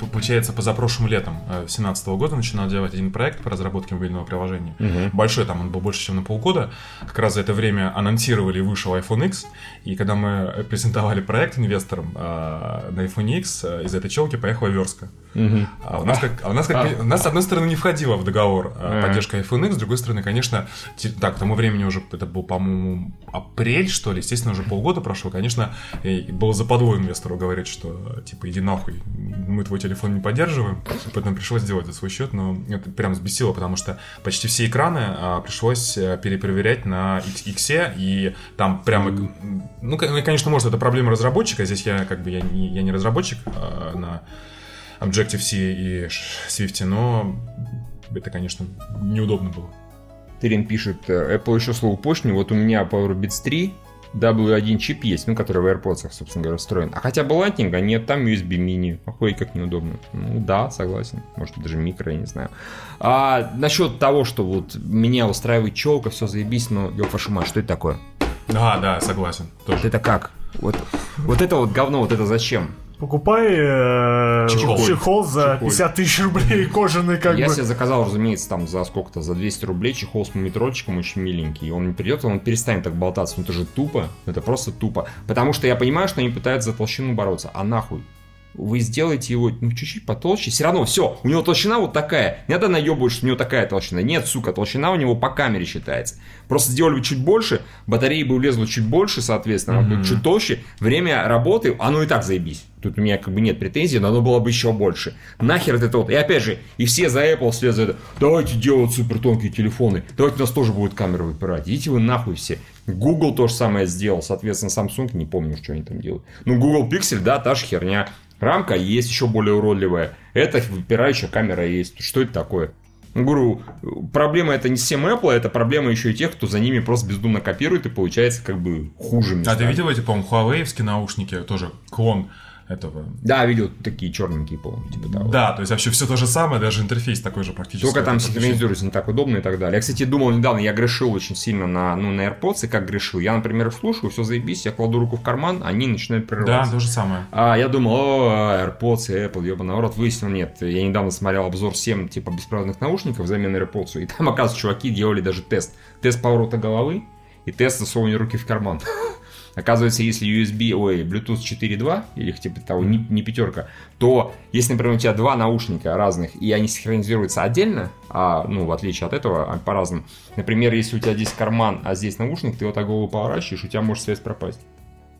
получается, позапрошлым летом, 2017 года начинал делать один проект по разработке мобильного приложения. Мгм. Большой, там он был больше, чем на полгода. Как раз за это время анонсировали и вышел iPhone X. И когда мы презентовали проект инвесторам а, на iPhone X, из этой челки поехала верстка. А у нас, как, а у, нас как, у нас, с одной стороны, не входила в договор а, поддержка iPhone X, с другой стороны, конечно, так, к тому времени уже, это был, по-моему, апрель, что ли, естественно, уже полгода прошло, конечно, было западло инвестору говорить, что, типа, иди нахуй, мы твой телефон не поддерживаем, поэтому пришлось сделать за свой счет, но это прям сбесило, потому что почти все экраны а, пришлось э, перепроверять на X, X и там прямо, ну, конечно, может, это проблема разработчика, здесь я, как бы, я не, я не разработчик а, на Objective-C и Swift, но это, конечно, неудобно было. Терен пишет, э, Apple еще слово почню, вот у меня PowerBits 3, W1 чип есть, ну, который в AirPods, собственно говоря, встроен. А хотя бы Lightning, а нет, там USB мини. Охуеть, как неудобно. Ну, да, согласен. Может, даже микро, я не знаю. А насчет того, что вот меня устраивает челка, все заебись, но, ёпашума, что это такое? Да, да, согласен. Тоже. Вот это как? Вот, вот это вот говно, вот это зачем? Покупай э, чехол. чехол за чехол. 50 тысяч рублей кожаный как Я бы. себе заказал, разумеется, там за сколько-то, за 200 рублей чехол с мумитрольчиком очень миленький. Он не придет, он перестанет так болтаться. Ну это же тупо, это просто тупо. Потому что я понимаю, что они пытаются за толщину бороться. А нахуй? вы сделаете его ну, чуть-чуть потолще, все равно все, у него толщина вот такая. Не надо наебывать, что у него такая толщина. Нет, сука, толщина у него по камере считается. Просто сделали бы чуть больше, батареи бы влезло чуть больше, соответственно, mm-hmm. чуть толще. Время работы, оно и так заебись. Тут у меня как бы нет претензий, но оно было бы еще больше. Нахер это вот. И опять же, и все за Apple вслед за это. Давайте делать супер тонкие телефоны. Давайте у нас тоже будет камера выпирать. Идите вы нахуй все. Google то же самое сделал. Соответственно, Samsung, не помню, что они там делают. Ну, Google Pixel, да, та же херня. Рамка есть еще более уродливая. Это выпирающая камера есть. Что это такое? Говорю, проблема это не всем Apple, это проблема еще и тех, кто за ними просто бездумно копирует и получается как бы хуже. Местами. А ты видел эти, по-моему, Huawei наушники, тоже клон этого. Да, видел такие черненькие, по-моему, типа того. Да, то есть вообще все то же самое, даже интерфейс такой же практически. Только там синхронизируется не так удобно и так далее. Я, кстати, думал недавно, я грешил очень сильно на, ну, на AirPods, и как грешил. Я, например, слушаю, все заебись, я кладу руку в карман, они начинают прерываться. Да, то же самое. А я думал, о, AirPods и Apple, ебаный рот, выяснил, нет. Я недавно смотрел обзор 7, типа, беспроводных наушников взамен AirPods, и там, оказывается, чуваки делали даже тест. Тест поворота головы и тест засовывания руки в карман. Оказывается, если USB, ой, Bluetooth 4.2 или типа того, не, не пятерка, то если, например, у тебя два наушника разных, и они синхронизируются отдельно, а, ну, в отличие от этого, а, по-разному. Например, если у тебя здесь карман, а здесь наушник, ты вот так голову поворачиваешь, у тебя может связь пропасть.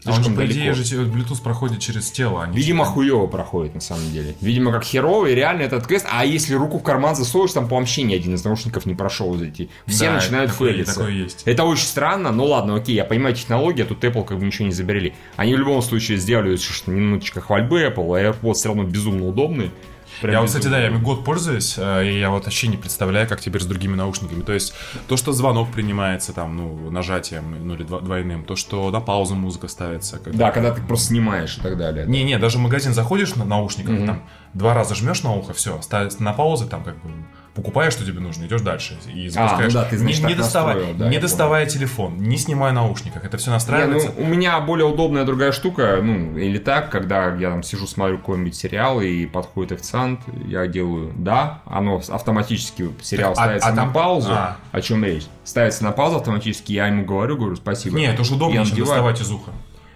А он по идее, же Bluetooth проходит через тело. А Видимо, через... хуево проходит, на самом деле. Видимо, как херово, реально этот квест. А если руку в карман засовываешь, там по вообще ни один из наушников не прошел эти. Все да, начинают фейлиться. Такое есть. Это очень странно, но ладно, окей, я понимаю технологию, а тут Apple как бы ничего не заберели. Они в любом случае сделали что немножечко хвальбы Apple, а AirPods все равно безумно удобный. Прям я вот, кстати, да, я год пользуюсь, э, и я вот вообще не представляю, как теперь с другими наушниками. То есть, то, что звонок принимается там, ну, нажатием, ну, или двойным, то, что на паузу музыка ставится. Когда... Да, когда ты просто снимаешь и так далее. Не-не, даже в магазин заходишь на наушниках, mm-hmm. там, два раза жмешь на ухо, все, ставится на паузу, там, как бы, покупаешь, что тебе нужно, идешь дальше и запускаешь. А, ну да, ты, значит, не, не, доставай, настроил, да, не доставая телефон, не снимая наушниках, это все настраивается. Не, ну, у меня более удобная другая штука, ну, или так, когда я там сижу, смотрю какой-нибудь сериал, и подходит официант, я делаю «да», оно автоматически, сериал так, а, ставится а, а на там... паузу, а. о чем речь? Ставится на паузу автоматически, я ему говорю, говорю «спасибо». Нет, это уже удобнее, чем доставать из уха.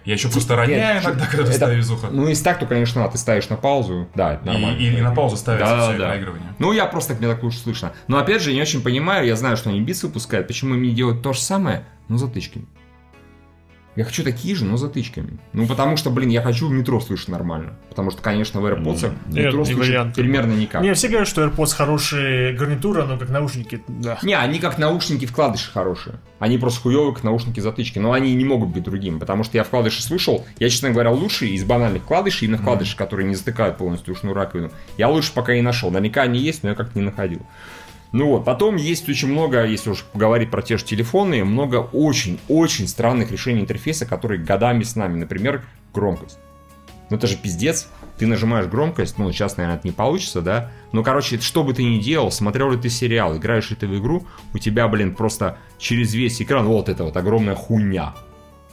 Я еще просто роняю иногда, когда это, из уха. Ну, если так, то, конечно, ты ставишь на паузу. Да, это нормально. И, и, и на паузу ставится да, все да. проигрывание. Ну, я просто, мне так лучше слышно. Но, опять же, я не очень понимаю, я знаю, что они битс выпускают, почему им не делать то же самое, но затычками. Я хочу такие же, но затычками. Ну, потому что, блин, я хочу в метро слышать нормально. Потому что, конечно, в AirPods в метро слышать вариант. примерно никак. Не, все говорят, что AirPods хорошие гарнитура, но как наушники, да. Не, они как наушники вкладыши хорошие. Они просто хуевые, как наушники затычки. Но они не могут быть другими, потому что я вкладыши слышал. Я, честно говоря, лучшие из банальных вкладышей, именно вкладыши, mm. которые не затыкают полностью ушную раковину. Я лучше пока не нашел. Наверняка они есть, но я как-то не находил. Ну вот, потом есть очень много, если уж говорить про те же телефоны, много очень-очень странных решений интерфейса, которые годами с нами. Например, громкость. Ну это же пиздец. Ты нажимаешь громкость, ну сейчас, наверное, это не получится, да? Но, короче, что бы ты ни делал, смотрел ли ты сериал, играешь ли ты в игру, у тебя, блин, просто через весь экран вот эта вот огромная хуйня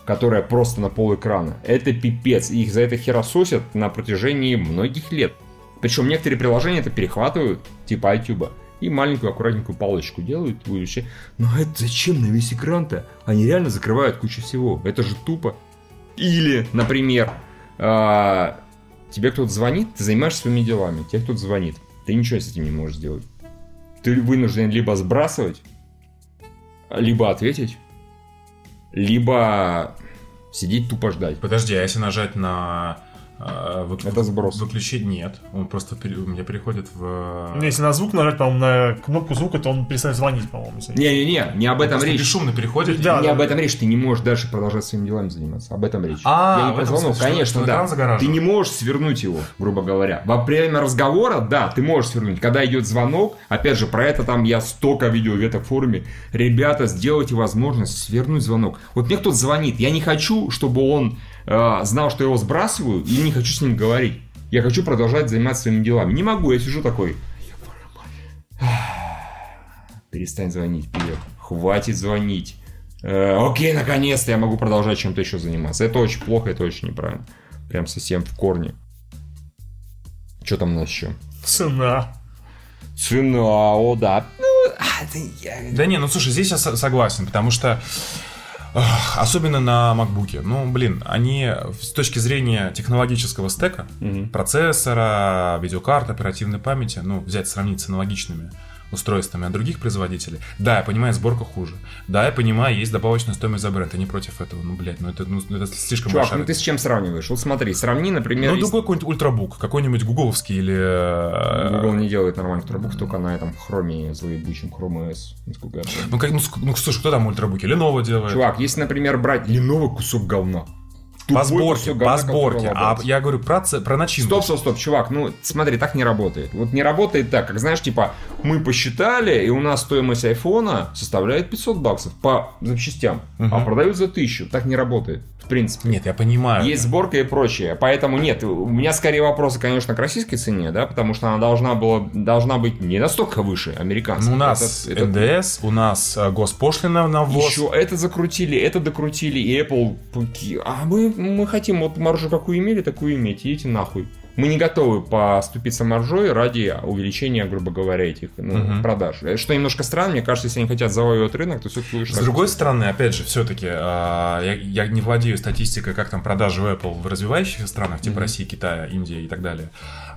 которая просто на пол экрана. Это пипец. Их за это херососят на протяжении многих лет. Причем некоторые приложения это перехватывают, типа iTunes и маленькую аккуратненькую палочку делают будущее. Но это зачем на весь экран-то? Они реально закрывают кучу всего. Это же тупо. Или, например, э, тебе кто-то звонит, ты занимаешься своими делами, тебе кто-то звонит, ты ничего с этим не можешь сделать. Ты вынужден либо сбрасывать, либо ответить, либо сидеть тупо ждать. Подожди, а если нажать на а, вык- Это сброс. Выключить нет. Он просто пере- у меня переходит в... Ну, Если на звук нажать, по-моему, на кнопку звука, то он перестанет звонить, по-моему. Не-не-не, не об этом речь. бесшумно переходит. Да, не об этом речь, ты не можешь дальше продолжать своими делами заниматься. Об этом речь. А, Я не про этом звонок, конечно, что да. Ты не можешь свернуть его, грубо говоря. Во время разговора, да, ты можешь свернуть. Когда идет звонок, опять же, про это там я столько видел в этом форуме. Ребята, сделайте возможность свернуть звонок. Вот мне кто-то звонит, я не хочу, чтобы он знал, что я его сбрасываю, и не хочу с ним говорить. Я хочу продолжать заниматься своими делами. Не могу, я сижу такой. Перестань звонить, пидор. Хватит звонить. Э, окей, наконец-то я могу продолжать чем-то еще заниматься. Это очень плохо, это очень неправильно. Прям совсем в корне. Что там у нас еще? Цена. Цена, о да. Ну, а, это я- Да не, ну слушай, здесь я со- согласен, потому что особенно на макбуке, ну блин, они с точки зрения технологического стека, процессора, видеокарт, оперативной памяти, ну взять сравнить с аналогичными устройствами от других производителей. Да, я понимаю, сборка хуже. Да, я понимаю, есть добавочная стоимость за бренд. Я не против этого. Ну, блядь, ну это, ну, это слишком Чувак, большая ну ты с чем сравниваешь? Вот смотри, сравни, например, Ну, есть- другой какой-нибудь ультрабук, какой-нибудь гугловский или... э, Google не делает нормальных ультрабуков, только на этом хроме злоебучем, Chrome OS, насколько я помню. Ну, как, ну, ну, слушай, кто там ультрабуки? Lenovo делает. Чувак, если, например, брать Lenovo кусок говна. Тупой по сборке, по сборке. А я говорю про, ц- про начинку. Стоп, стоп, стоп, чувак, ну смотри, так не работает. Вот не работает так, как знаешь, типа, мы посчитали, и у нас стоимость айфона составляет 500 баксов по запчастям, а продают за 1000. Так не работает, в принципе. Нет, я понимаю. Есть сборка и прочее. Поэтому нет, у меня скорее вопросы, конечно, к российской цене, да, потому что она должна была, должна быть не настолько выше американской. Ну, у нас Это- это- НДС, у нас э, госпошлина на ввоз. Еще это закрутили, это докрутили, и Apple. А мы, мы хотим вот маржу какую имели, такую иметь, идите нахуй. Мы не готовы поступиться маржой ради увеличения, грубо говоря, этих ну, Мгм. продаж. Что немножко странно, мне кажется, если они хотят завоевывать рынок, то все-таки С другой стороны, опять же, все-таки я, я не владею статистикой, как там продажи у Apple в развивающихся странах, типа России, Китая, Индии и так далее.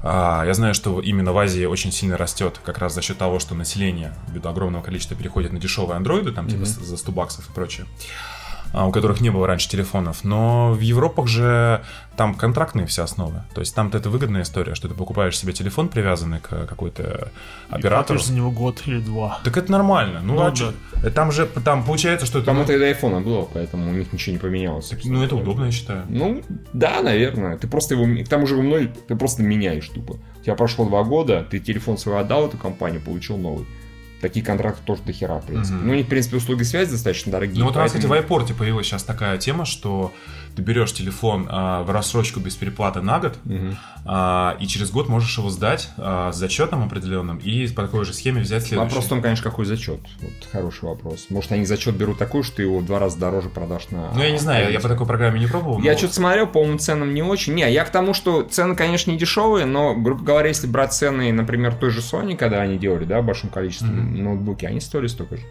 А, я знаю, что именно в Азии очень сильно растет, как раз за счет того, что население ввиду огромного количества переходит на дешевые андроиды, там типа с- за 100 баксов и прочее. А, у которых не было раньше телефонов. Но в Европах же там контрактные все основы. То есть там-то это выгодная история, что ты покупаешь себе телефон, привязанный к какой-то оператору. Платишь за него год или два. Так это нормально. Ну, Ну а чё? Там же там получается, что. Там ну, это и до айфона было, поэтому у них ничего не поменялось. Ну, это удобно, я считаю. Ну, да, наверное. Ты просто его... К тому же его мной ты просто меняешь тупо. У тебя прошло два года, ты телефон свой отдал эту компанию, получил новый. Такие контракты тоже до хера, в принципе. Мгм. Ну, у них, в принципе, услуги связи достаточно дорогие. Ну вот у нас, кстати, в поэтому- iPort появилась сейчас такая тема, что ты берешь телефон а, в рассрочку без переплаты на год, Мгм. а, и через год можешь его сдать а, с зачетом определенным и по такой же схеме взять следующий. Вопрос в том, конечно, какой зачет. Вот хороший вопрос. Может, они зачет берут такой, что ты его два раза дороже продашь на... Ну, я не знаю, я, я по такой программе не пробовал. Я но- что-то смотрел, по-моему, ценам не очень. Не, я к тому, что цены, конечно, не дешевые, но, грубо говоря, если брать цены, например, той же Sony, когда они делали, да, в большом количестве ноутбуки, они стоили столько же.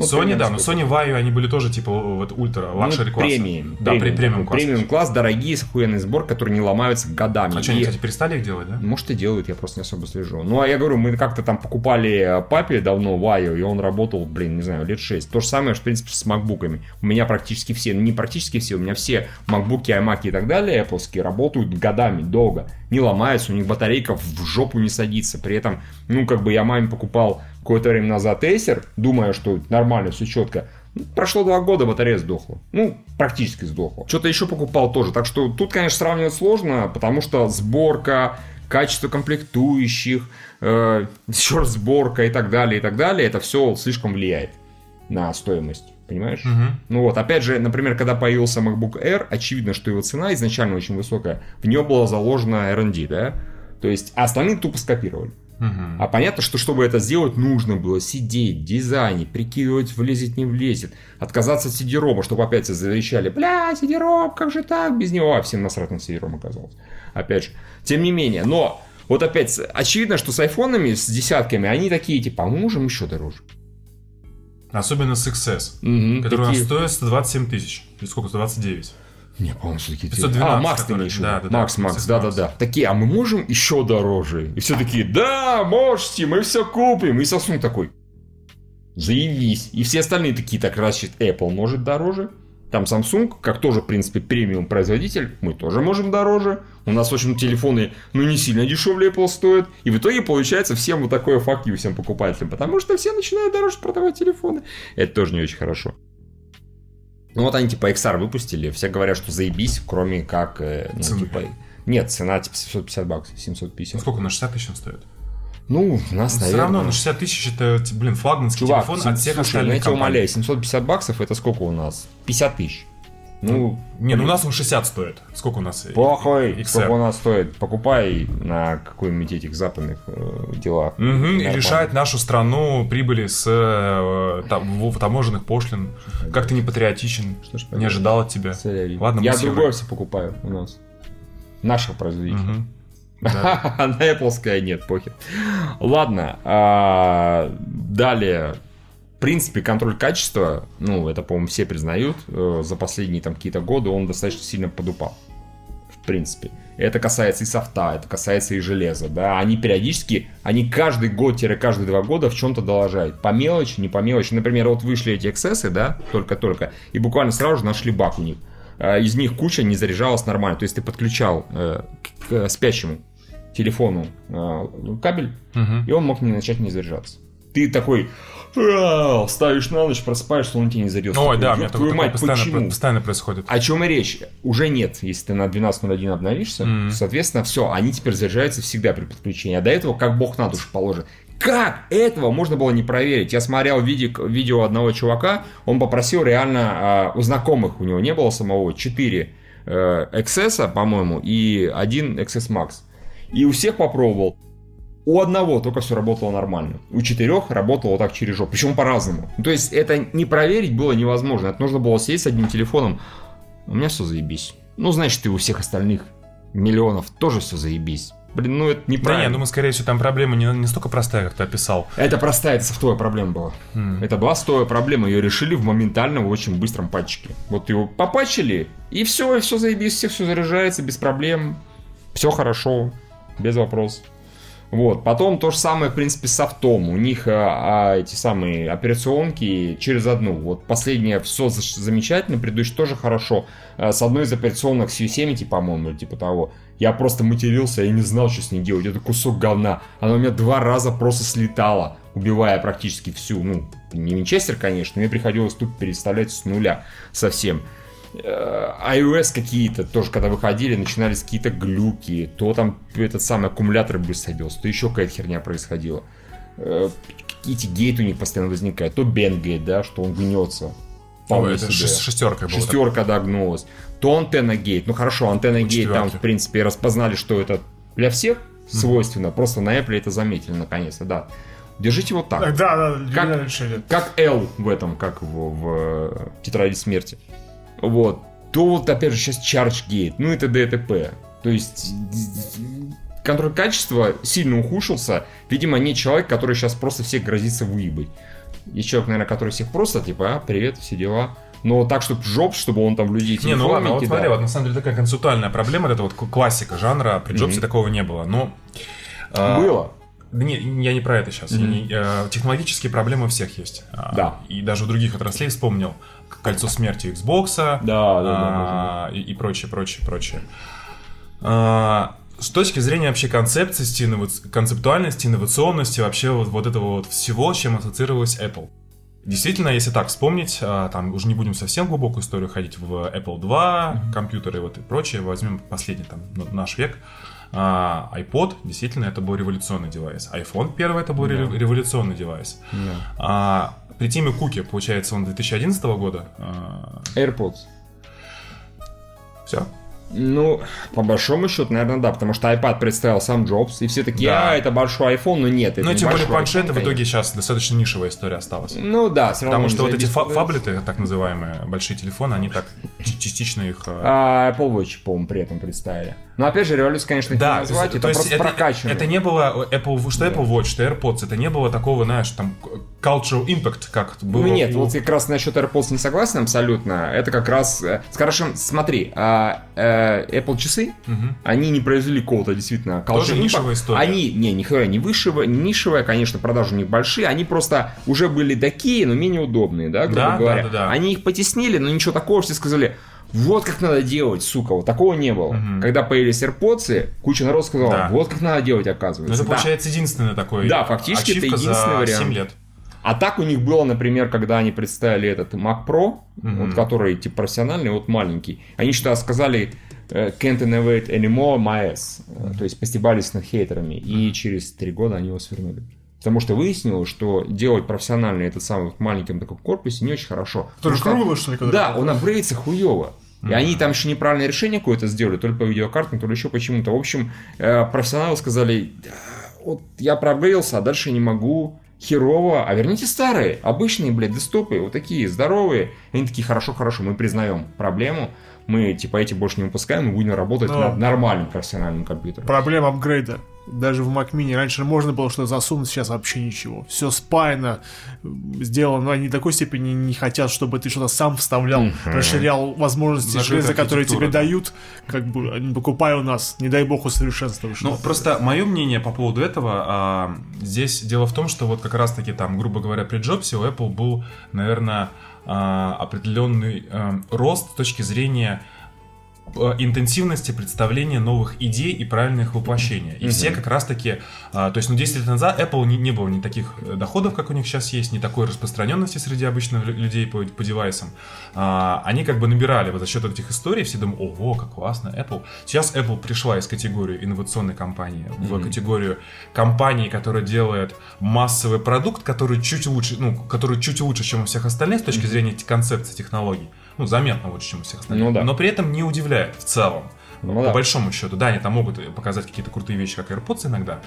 Ну, Sony, да, но. Sony Vaio, они были тоже типа вот ультра, luxury ну, класса. премиум. Да, премиум, премиум класс. Премиум класс, дорогие, с охуенной сборкой, которые не ломаются годами. А что, они, кстати, перестали их делать, да? Может и делают, я просто не особо слежу. Ну, а я говорю, мы как-то там покупали папе давно Vaio, и он работал, блин, не знаю, лет 6. То же самое, в принципе, с макбуками. У меня практически все, ну, не практически все, у меня все макбуки, аймаки и так далее, Apple работают годами, долго. Не ломаются, у них батарейка в жопу не садится. При этом, ну, как бы я маме покупал какое-то время назад Acer, думая, что нормально, все четко. Прошло два года, батарея сдохла. Ну, практически сдохла. Что-то еще покупал тоже. Так что тут, конечно, сравнивать сложно, потому что сборка, качество комплектующих, э, еще раз сборка и так далее, и так далее, это все слишком влияет на стоимость. Понимаешь? Мгм. Ну вот, опять же, например, когда появился MacBook Air, очевидно, что его цена изначально очень высокая. В нее было заложено R&D, да? То есть, а остальные тупо скопировали. А понятно, что чтобы это сделать, нужно было сидеть, дизайнить, прикидывать, влезет, не влезет, отказаться от CD-ROM, чтобы опять завещали, бля, CD-ROM, как же так, без него, а всем насрать на CD-ROM оказалось. Опять же, тем не менее, но вот опять, очевидно, что с айфонами, с десятками, они такие, типа, а мы можем еще дороже. Особенно с XS, Мгм, который у нас такие- стоит 127 тысяч. Или сколько? 129. Не, по-моему, все-таки... 512, А, Макс ты имеешь в да, да, да, Макс, Макс, 512. да-да-да. Такие, а мы можем еще дороже? И все такие, да, можете, мы все купим. И Samsung такой, заявись. И все остальные такие, так, значит, Apple может дороже. Там Samsung, как тоже, в принципе, премиум производитель, мы тоже можем дороже. У нас, в общем, телефоны, ну, не сильно дешевле Apple стоят. И в итоге получается всем вот такое fuck you всем покупателям. Потому что все начинают дороже продавать телефоны. Это тоже не очень хорошо. Ну вот они типа XR выпустили, все говорят, что заебись, кроме как, э, ну, Цены. типа... Нет, цена типа 750 баксов, Ну 750. сколько, на 60 тысяч он стоит? Ну, у нас, Все наверное... равно на 60 тысяч это, блин, флагманский Чувак, телефон сем- от всех слушай, ну, остальных я тебя умоляю, 750 баксов это сколько у нас? 50 тысяч. Ну, Не, ну у нас он 60 стоит. Сколько у нас? плохой. XR? Сколько у нас стоит? Покупай на какой-нибудь этих западных э, делах. Мгм, и лишает нашу страну прибыли с э, там, таможенных пошлин. Как ты не патриотичен, Что ж не ожидал от тебя. Соряви. Ладно, Я другое все покупаю у нас. Наших производителей. Мгм. Да. На Apple нет, похер. Ладно, а, далее. В принципе, контроль качества, ну, это, по-моему, все признают, э, за последние там какие-то годы он достаточно сильно подупал. В принципе. Это касается и софта, это касается и железа, да. Они периодически, они каждый год-каждые два года в чем-то доложают. По мелочи, не по мелочи. Например, вот вышли эти эксцессы, да, только-только, и буквально сразу же нашли баг у них. А, Из них куча не заряжалась нормально. То есть ты подключал э, к, к спящему телефону э, кабель, Мгм. и он мог не начать не заряжаться. Ты такой «А, ставишь на ночь, просыпаешься, он тебе не зарядился. Ой, да, у меня «Ёб такое мать, постоянно, почему?» постоянно происходит. О чем и речь? Уже нет, если ты на 12.01 обновишься. Мгм. Соответственно, все, они теперь заряжаются всегда при подключении. А до этого как бог на душу положит. Как этого можно было не проверить? Я смотрел видео, видео одного чувака, он попросил реально а, у знакомых, у него не было самого, 4 э, XS, по-моему, и один XS Max. И у всех попробовал. У одного только все работало нормально. У четырех работало так через жопу. Причем по-разному. Ну, То есть это не проверить было невозможно. Это нужно было сесть с одним телефоном. У меня все заебись. Ну, значит, и у всех остальных миллионов тоже все заебись. Блин, ну это Да неправильно. не, я думаю, скорее всего, там проблема не, не столько простая, как ты описал. Это простая, это софтовая проблема была. М. Это была софтовая проблема, ее решили в моментально, в очень быстром патчике. Вот его попатчили, и все, и все заебись, все, все заряжается без проблем. Все хорошо, без вопросов. Вот, потом то же самое, в принципе, с софтом. У них а, а, эти самые операционки через одну. Вот последнее все за- замечательно, предыдущее тоже хорошо. А, С одной из операционок с U70, по-моему, типа того. Я просто матерился, я не знал, что с ней делать. Это кусок говна. Она у меня два раза просто слетала, убивая практически всю. Ну, не Винчестер, конечно, мне приходилось тут переставлять с нуля совсем. Э, iOS какие-то тоже, когда выходили, начинались какие-то глюки, то там этот самый аккумулятор быстро бился, то еще какая-то херня происходила. Э, Какие-то гейты у них постоянно возникают, то бенгейт, да, что он гнется. Ой, это себе. шес- шестерка была. Шестерка догнулась. То антенна гейт. Ну хорошо, антенна гейт там, в принципе, распознали, что это для всех свойственно. Просто на Apple это заметили наконец-то, да. Держите вот так. Да, да, Как-. Как L в этом, как его в э, тетради смерти. Вот. То вот опять же сейчас ChargeGate, ну и т.д. и т.п. То есть контроль качества сильно ухудшился. Видимо, не человек, который сейчас просто всех грозится выебать. Есть человек, наверное, который всех просто, типа, а, привет, все дела. Но так, чтобы жоп, чтобы он там в людей Не, ну ладно, вот смотри, вот на самом деле такая концептуальная проблема, это вот классика жанра, при Джобсе Мгм. такого не было, но... а, Было. Да не, я не про это сейчас. Я Мгм. не- э, технологические проблемы у всех есть. А, Да. И даже у других отраслей вспомнил. Кольцо смерти Xbox. Да, да, да, а, и, и прочее, прочее, прочее. А, с точки зрения вообще концепции, иннова- концептуальности, инновационности, вообще вот, вот этого вот всего, с чем ассоциировалась Apple. Действительно, если так вспомнить, а, там уже не будем совсем глубокую историю ходить в Apple 2, компьютеры вот и прочее, возьмем последний там наш век. IPod, действительно, это был революционный девайс. iPhone первый это был ре- революционный девайс. А, при Тиме Куке, получается, он 2011 года. А, AirPods. все. Ну, по большому счету, наверное, да, потому что iPad представил сам Джобс, и все такие, Да. а, это большой iPhone, но нет, это Ну, не тем более планшеты iPhone, в итоге сейчас достаточно нишевая история осталась. Ну да, все равно. Потому что вот эти фа- фаблеты, так называемые, большие телефоны, они так частично их... э, А Apple Watch, по-моему, при этом представили. Но опять же, революция, конечно, Да, не назвать, то это просто это, прокачивание. это не было Apple, что Apple Watch, что AirPods, это не было такого, знаешь, там, cultural impact, как было Ну нет, вот как раз насчет AirPods не согласен абсолютно. Это как раз... э, Скажем, смотри, а, э, Apple часы, они не произвели какого-то действительно Тоже impact. нишевая история. Они, не, нихуя не вышивая, не нишевая, конечно, продажи у них большие, они просто уже были такие, но менее удобные, да, грубо Да, да, говоря. да, да. Они их потеснили, но ничего такого, все сказали, вот как надо делать, сука, вот такого не было. Когда появились AirPods, куча народ сказала, Да. вот как надо делать, Ну, оказывается. это Да. получается единственный такой Да, фактически это единственный за вариант. 7 лет. А так у них было, например, когда они представили этот Mac Pro, вот, который типа профессиональный, вот маленький. Они что сказали э, can't innovate anymore, my ass. Э, То есть постебались над хейтерами. И через три года они его свернули. Потому что выяснилось, что делать профессиональный этот самый вот маленьким таком корпусе не очень хорошо. Что- круглый, что ли? когда Да, он апгрейдится хуево. И они там еще неправильное решение какое-то сделали, то ли по видеокартам, то ли еще почему-то. В общем, э, профессионалы сказали, «Да, вот я проапгрейдился, а дальше не могу. Херово, а верните старые, обычные, блядь, десктопы, вот такие здоровые. И они такие, хорошо, хорошо, мы признаем проблему, мы типа эти больше не выпускаем, мы будем работать Но- над нормальным профессиональным компьютером. Проблема апгрейда. Даже в Mac Mini раньше можно было что-то засунуть, сейчас вообще ничего. Все спаяно м, сделано, но они до такой степени не хотят, чтобы ты что-то сам вставлял, расширял возможности Закрытая железа, которые тебе да. дают, как бы покупай у нас, не дай бог усовершенствуешь. Ну, просто мое мнение по поводу этого, а, здесь дело в том, что вот как раз-таки там, грубо говоря, при Джобсе у Apple был, наверное, определенный а, рост с точки зрения а, интенсивности представления новых идей и правильных воплощения. И все как раз-таки, а, то есть, ну, 10 лет назад Apple не, не было ни таких э, доходов, как у них сейчас есть, ни такой распространенности среди обычных лю- людей по, по девайсам. А, они как бы набирали вот за счет этих историй, все думают, ого, как классно, Apple. Сейчас Apple пришла из категории инновационной компании в категорию компании, которая делает массовый продукт, который чуть лучше, ну, который чуть лучше, чем у всех остальных с точки зрения те- концепции технологий. Ну, заметно лучше, чем у всех остальных. Ну да. Но при этом не удивляет в целом. Ну по да. большому счету, да, они там могут показать какие-то крутые вещи, как AirPods иногда.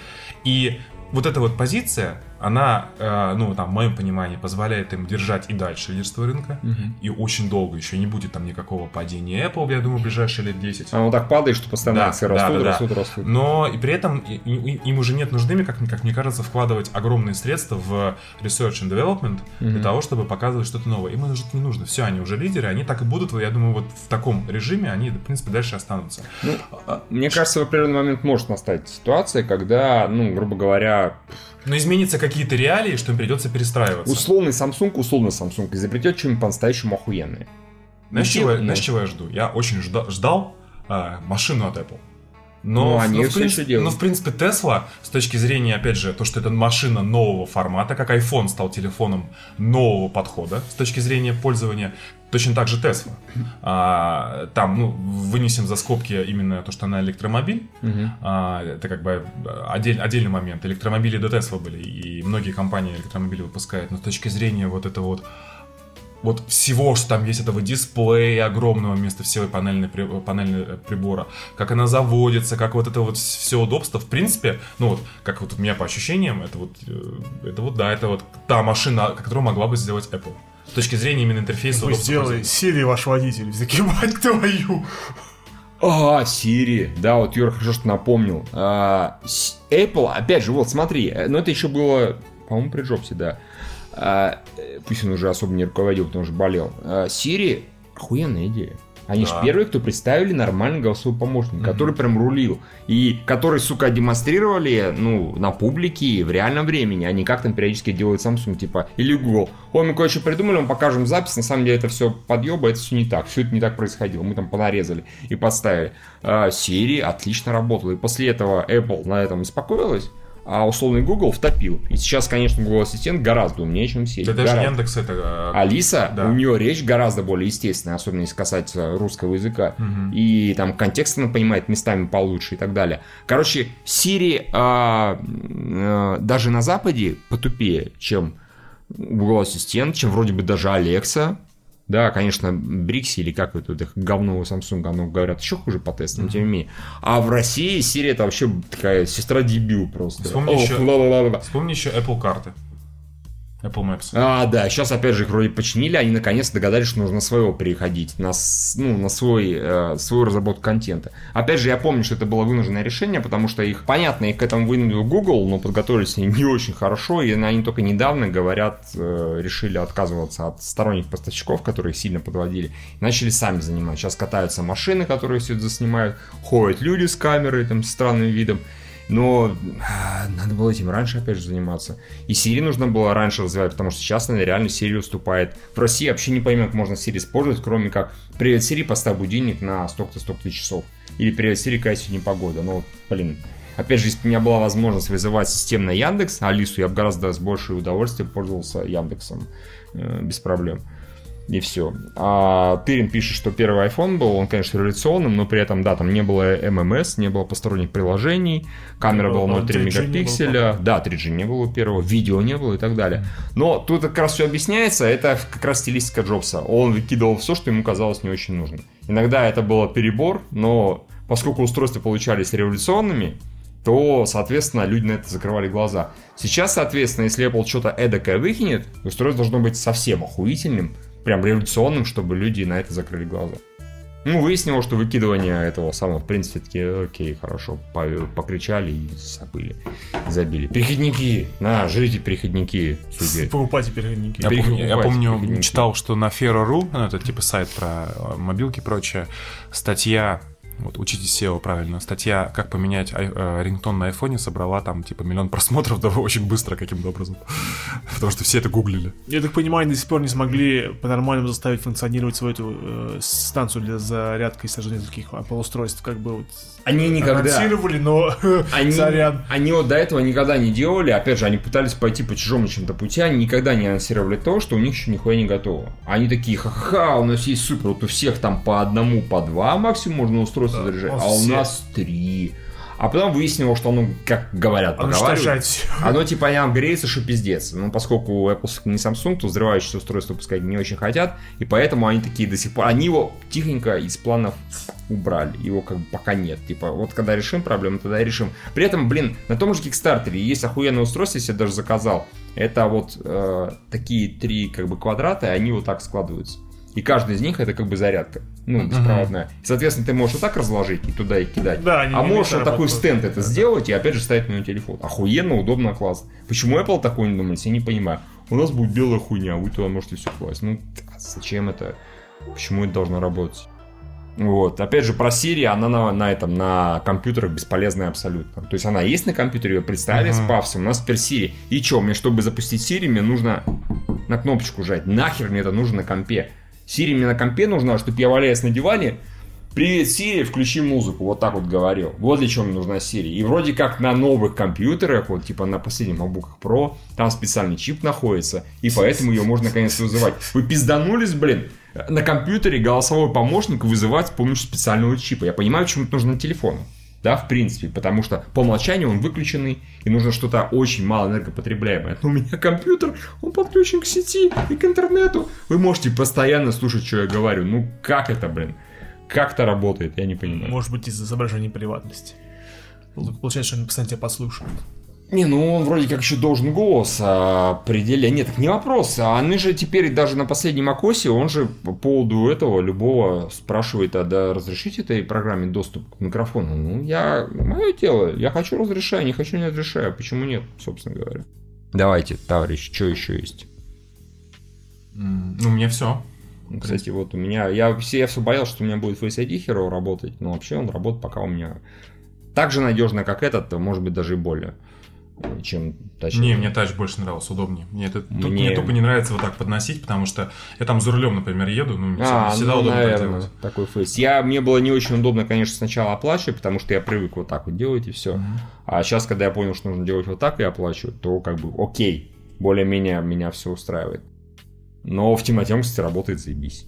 И вот эта вот позиция, она, э, ну, там, в моем понимании, позволяет им держать и дальше лидерство рынка. И очень долго еще не будет там никакого падения Apple, я думаю, в ближайшие лет 10. А он так падает, что постоянно Да, акции да, растут, да, да. растут, растут. Но и при этом и- и- им уже нет нужды, как, как мне кажется, вкладывать огромные средства в research and development для того, чтобы показывать что-то новое. Им это не нужно. Все, они уже лидеры, они так и будут, я думаю, вот в таком режиме они, в принципе, дальше останутся. Ну, мне кажется, в определенный момент может настать ситуация, когда, ну, грубо говоря, Но изменятся какие-то реалии, что им придется перестраиваться. условный Samsung, условный Samsung изобретет что-нибудь по-настоящему охуенное. Знаешь, чего, я- знаешь, чего я жду? Я очень жда- ждал а, машину от Apple. Но, Ну, они но, в принципе, делают. но, в принципе, Tesla, с точки зрения, опять же, то, что это машина нового формата, как iPhone стал телефоном нового подхода с точки зрения пользования, точно так же Tesla. А, там, ну, вынесем за скобки именно то, что она электромобиль. А, это как бы отдель- отдельный момент. Электромобили до Tesla были, и многие компании электромобили выпускают. Но с точки зрения вот этого вот вот всего, что там есть этого дисплея огромного вместо всего панельной, при- панельной прибора, как она заводится, как вот это вот все удобство, в принципе, ну вот, как вот у меня по ощущениям, это вот, э, это вот, да, это вот та машина, которую могла бы сделать Apple. С точки зрения именно интерфейса Вы сделали. Siri ваш водитель. Мать твою. А, Siri. Да, вот Юра хорошо, что напомнил. А, Apple, опять же, вот смотри, э, но это еще было, по-моему, при Джобсе, да. А, э, пусть он уже особо не руководил, потому что болел. А, Siri охуенная идея. Они Да. же первые, кто представили нормальный голосовой помощник, который прям рулил. И который, сука, демонстрировали, ну, на публике в реальном времени, а не как там периодически делает Samsung, типа, или Google. Ой, мы кое-что придумали, мы покажем запись, на самом деле это все подъеба, это все не так, все это не так происходило, мы там понарезали и подставили. А, Siri отлично работала, и после этого Apple на этом успокоилась, а условный Google втопил. И сейчас, конечно, Google Ассистент гораздо умнее, чем Siri. Да даже. Яндекс это... э, Алиса, Да. у нее речь гораздо более естественная, особенно если касается русского языка. И там контекст она понимает местами получше и так далее. Короче, Siri а, э, даже на Западе потупее, чем Google Ассистент, чем вроде бы даже Alexa. Да, конечно, Брикси или как это, это говно у Samsung, оно говорят еще хуже по тестам, но тем не менее. А в России Siri это вообще такая сестра дебил просто. Вспомни Ох, еще- ла-ла-ла-ла. Вспомни еще Apple карты. Apple Maps. А, да, сейчас опять же их вроде починили, они наконец догадались, что нужно своего переходить, на, ну, на свой, э, свою разработку контента. Опять же, я помню, что это было вынужденное решение, потому что их, понятно, их к этому вынудил Google, но подготовились они не очень хорошо, и они только недавно, говорят, э, решили отказываться от сторонних поставщиков, которые сильно подводили, и начали сами занимать. Сейчас катаются машины, которые все это заснимают, ходят люди с камерой, там, с странным видом, но а, надо было этим раньше, опять же, заниматься. И Siri нужно было раньше развивать, потому что сейчас она реально Siri уступает. В России вообще не поймем, как можно Siri использовать, кроме как «Привет, Siri, поставь будильник на столько-то, столько-то часов». Или «Привет, Siri, какая сегодня погода». Ну, блин, Опять же, если бы у меня была возможность вызывать системно Яндекс, Алису, я бы гораздо с большим удовольствием пользовался Яндексом э, без проблем. И все. А Тырин пишет, что первый iPhone был, он, конечно, революционным, но при этом, да, там не было ММС, не было посторонних приложений, камера Не было, была 0,3 3G не было, мегапикселя, да, 3G не было первого, видео не было и так далее. Но тут как раз все объясняется, это как раз стилистика Джобса. Он выкидывал все, что ему казалось не очень нужным. Иногда это было перебор, но поскольку устройства получались революционными, то, соответственно, люди на это закрывали глаза. Сейчас, соответственно, если Apple что-то эдакое выкинет, устройство должно быть совсем охуительным, прям революционным, чтобы люди на это закрыли глаза. Ну, выяснилось, что выкидывание этого самого, в принципе, такие, окей, хорошо, по- покричали и забыли, забили. Переходники, на, жрите переходники, судьи. Покупайте переходники. Я Переходники, помню, я помню, переходники. читал, что на Ferro.ru, ну, это типа сайт про мобилки и прочее, статья, вот учитесь SEO правильно, статья «Как поменять ай- э, рингтон на айфоне» собрала там типа миллион просмотров да, очень быстро каким-то образом. Потому что все это гуглили. Я так понимаю, они до сих пор не смогли по-нормальному заставить функционировать свою эту э, станцию для зарядки и сожжения таких Apple устройств, как бы вот Они никогда... анонсировали, но Они, сорян. они вот до этого никогда не делали, опять же, они пытались пойти по чужому чем-то пути, они никогда не анонсировали то, что у них еще нихуя не готово. Они такие, ха-ха, у нас есть супер, вот у всех там по одному, по два максимум можно устройство Да, заряжать, у а у всех. нас три. А потом выяснилось, что оно, как говорят, поговаривают, все. оно типа не греется, что пиздец. Ну, поскольку Apple не Samsung, то взрывающиеся устройства выпускать не очень хотят, и поэтому они такие до сих пор... Они его тихонько из планов убрали. Его как бы пока нет. Типа, вот когда решим проблему, тогда и решим. При этом, блин, на том же Kickstarter есть охуенное устройство, если я даже заказал. Это вот э, такие три как бы квадрата, и они вот так складываются. И каждый из них это как бы зарядка. Ну, беспроводная. Соответственно, ты можешь вот так разложить и туда и кидать. Да, а можешь вот такой стенд это сделать и опять же ставить на телефон. Охуенно, удобно, классно. Почему Apple такой не думает, я не понимаю. У нас будет белая хуйня, а вы туда можете все класть. Ну, а зачем это? Почему это должно работать? Вот, опять же, про Siri, она на, на этом, на компьютерах бесполезная абсолютно. То есть она есть на компьютере, ее представили с пафосом, у нас теперь Siri. И что, мне, чтобы запустить Siri, мне нужно на кнопочку жать. Нахер мне это нужно на компе? Siri мне на компе нужна, чтобы я валяясь на диване, Привет, Siri, включи музыку, вот так вот говорил. Вот для чего мне нужна Siri. И вроде как на новых компьютерах, вот типа на последних MacBook Pro, там специальный чип находится, и поэтому ее можно наконец вызывать. Вы пизданулись, блин? На компьютере голосовой помощник вызывать с помощью специального чипа. Я понимаю, почему это нужно на телефону. Да, в принципе, потому что по умолчанию он выключенный, и нужно что-то очень мало энергопотребляемое. Но у меня компьютер, он подключен к сети и к интернету. Вы можете постоянно слушать, что я говорю. Ну, как это, блин? Как это работает, я не понимаю. Может быть, из-за изображения приватности. Получается, что они постоянно тебя подслушивают. Не, ну он вроде как еще должен голос определять. Нет, так не вопрос. А они же теперь даже на последнем окосе, он же по поводу этого любого спрашивает, а да разрешите этой программе доступ к микрофону? Ну, я, мое дело, я хочу разрешаю, не хочу не разрешаю. Почему нет, собственно говоря? Давайте, товарищ, что еще есть? Ну, у меня все. Ну, Кстати, вот у меня, я все, я все боялся, что у меня будет Face ID Hero работать, но вообще он работает пока у меня так же надежно, как этот, а может быть даже и более, чем Touch. Не, мне тач больше нравился, удобнее. Мне, это, тут Мне- мне тупо не нравится вот так подносить, потому что я там за рулем, например, еду, ну, мне А, всегда ну, удобно так наверное, делать. такой фейс. Я, мне было не очень удобно, конечно, сначала оплачивать, потому что я привык вот так вот делать и все. А сейчас, когда я понял, что нужно делать вот так и оплачивать, то как бы окей, более-менее меня все устраивает. Но в темноте он, кстати, работает заебись.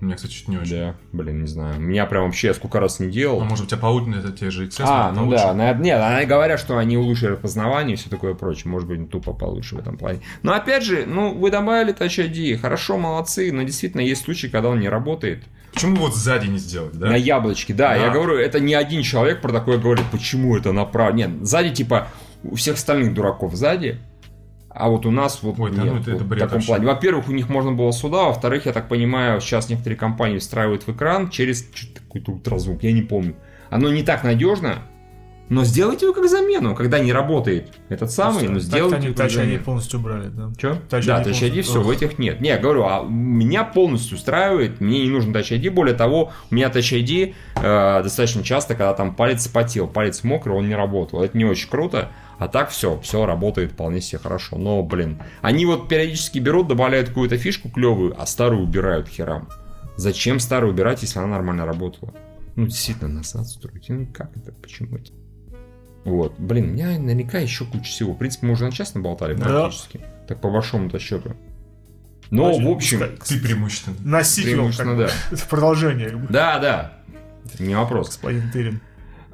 У меня, кстати, чуть не очень. Да, блин, не знаю. Меня прям вообще я сколько раз не делал. А может, у тебя получше, это те же XS, А, ну получше. да, на- нет, они говорят, что они улучшили распознавание и все такое прочее. Может быть, тупо получше в этом плане. Но опять же, ну, вы добавили Touch ID, хорошо, молодцы, но действительно есть случаи, когда он не работает. Почему вот сзади не сделать, да? На яблочке, да, Да. я говорю, это не один человек про такое говорит, почему это направо. Нет, сзади типа у всех остальных дураков сзади, А вот у нас вот Ой, да нет, ну это- вот это в бред таком вообще. плане. Во-первых, у них можно было сюда, во-вторых, я так понимаю, сейчас некоторые компании встраивают в экран через какой-то ультразвук, я не помню. Оно не так надежно, но сделайте его как замену, когда не работает этот самый, но Так сделайте они его как замену. полностью убрали, да. Че? Touch да, Touch ID все, в этих нет. Не, я говорю, а меня полностью устраивает, мне не нужен Touch ID, более того, у меня Touch ID э, достаточно часто, когда там палец потел, палец мокрый, он не работал. Это не очень круто, а так все, все работает вполне себе хорошо. Но, блин, они вот периодически берут, добавляют какую-то фишку клевую, а старую убирают херам. Зачем старую убирать, если она нормально работала? Ну, действительно, насад строить. Ну, как это? Почему это? Вот. Блин, у меня наверняка еще куча всего. В принципе, мы уже на час наболтали Да. практически. Так по большому-то счету. Но, Значит, в общем... Ты преимущественно. На сиквел, Преимущественно, да. Это продолжение, Да, да. Не вопрос. господин Тырин.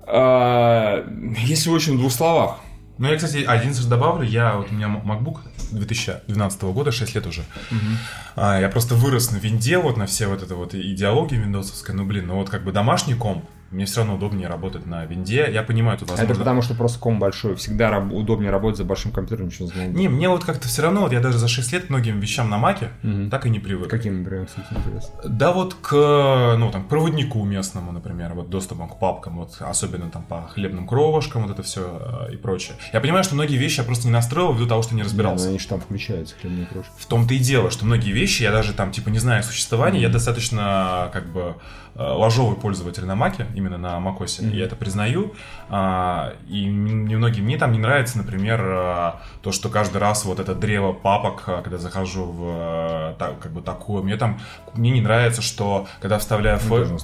А, Если очень в двух словах. Ну, я, кстати, один же добавлю. Я, вот у меня MacBook 2012 года, 6 лет уже. А, я просто вырос на винде, вот на все вот это вот идеологии виндовсовской. Ну, блин, ну вот как бы домашний комп, мне все равно удобнее работать на винде. Я понимаю, тут возможно... Это потому, что просто ком большой. Всегда раб- удобнее работать за большим компьютером, чем за. Не, мне вот как-то все равно, вот я даже за 6 лет многим вещам на маке Мгм. так и не привык. Каким, например, кстати, интересно? Да вот к, ну, там, к проводнику местному, например, вот доступом к папкам, вот особенно там по хлебным кровушкам, вот это все и прочее. Я понимаю, что многие вещи я просто не настроил ввиду того, что не разбирался. Да, но они же там включаются, хлебные крошки. В том-то и дело, что многие вещи я даже там типа не знаю их существования, я достаточно как бы э, ложовый пользователь на Маке, именно на Макосе, я это признаю. А, и немногим мне там не нравится, например, э, то, что каждый раз вот это древо папок, э, когда захожу в э, та- как бы такое, мне там мне не нравится, что когда вставляю файл,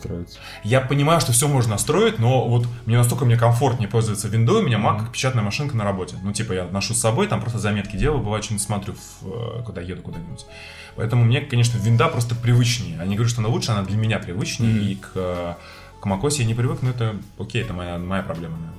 я понимаю, что все можно настроить, но вот мне настолько мне комфортнее пользоваться Windows, у меня Mac как печатная машинка на работе. Ну, типа, я ношу с собой, там просто заметки делаю, бывает, что-нибудь смотрю, в, э, когда еду куда-нибудь. Поэтому мне, конечно, винда просто привычнее. Я не говорю, что она лучше, она для меня привычнее, и к, к macOS я не привык, но это окей, это моя, моя проблема, наверное.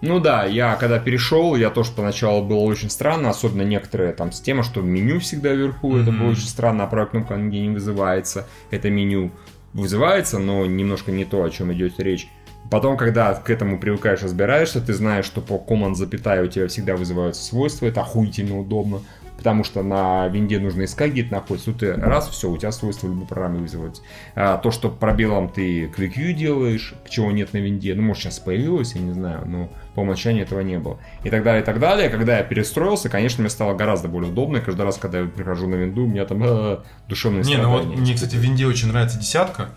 Ну да, я когда перешел, я тоже поначалу было очень странно, особенно некоторые там система, что меню всегда вверху, это Мгм. было очень странно, а правая кнопка нигде не вызывается, это меню вызывается, но немножко не то, о чем идет речь. Потом, когда к этому привыкаешь, разбираешься, ты знаешь, что по команд запятая у тебя всегда вызываются свойства, это охуительно удобно, потому что на винде нужно искать, где это находится. Тут ты раз, все, у тебя свойства любой программы вызываются. А, то, что пробелом ты View делаешь, чего нет на винде, ну, может, сейчас появилось, я не знаю, но по умолчанию этого не было. И так далее, и так далее. Когда я перестроился, конечно, мне стало гораздо более удобно. И каждый раз, когда я прихожу на винду, у меня там э, душевное Не, ну вот мне, кстати, в винде очень нравится десятка,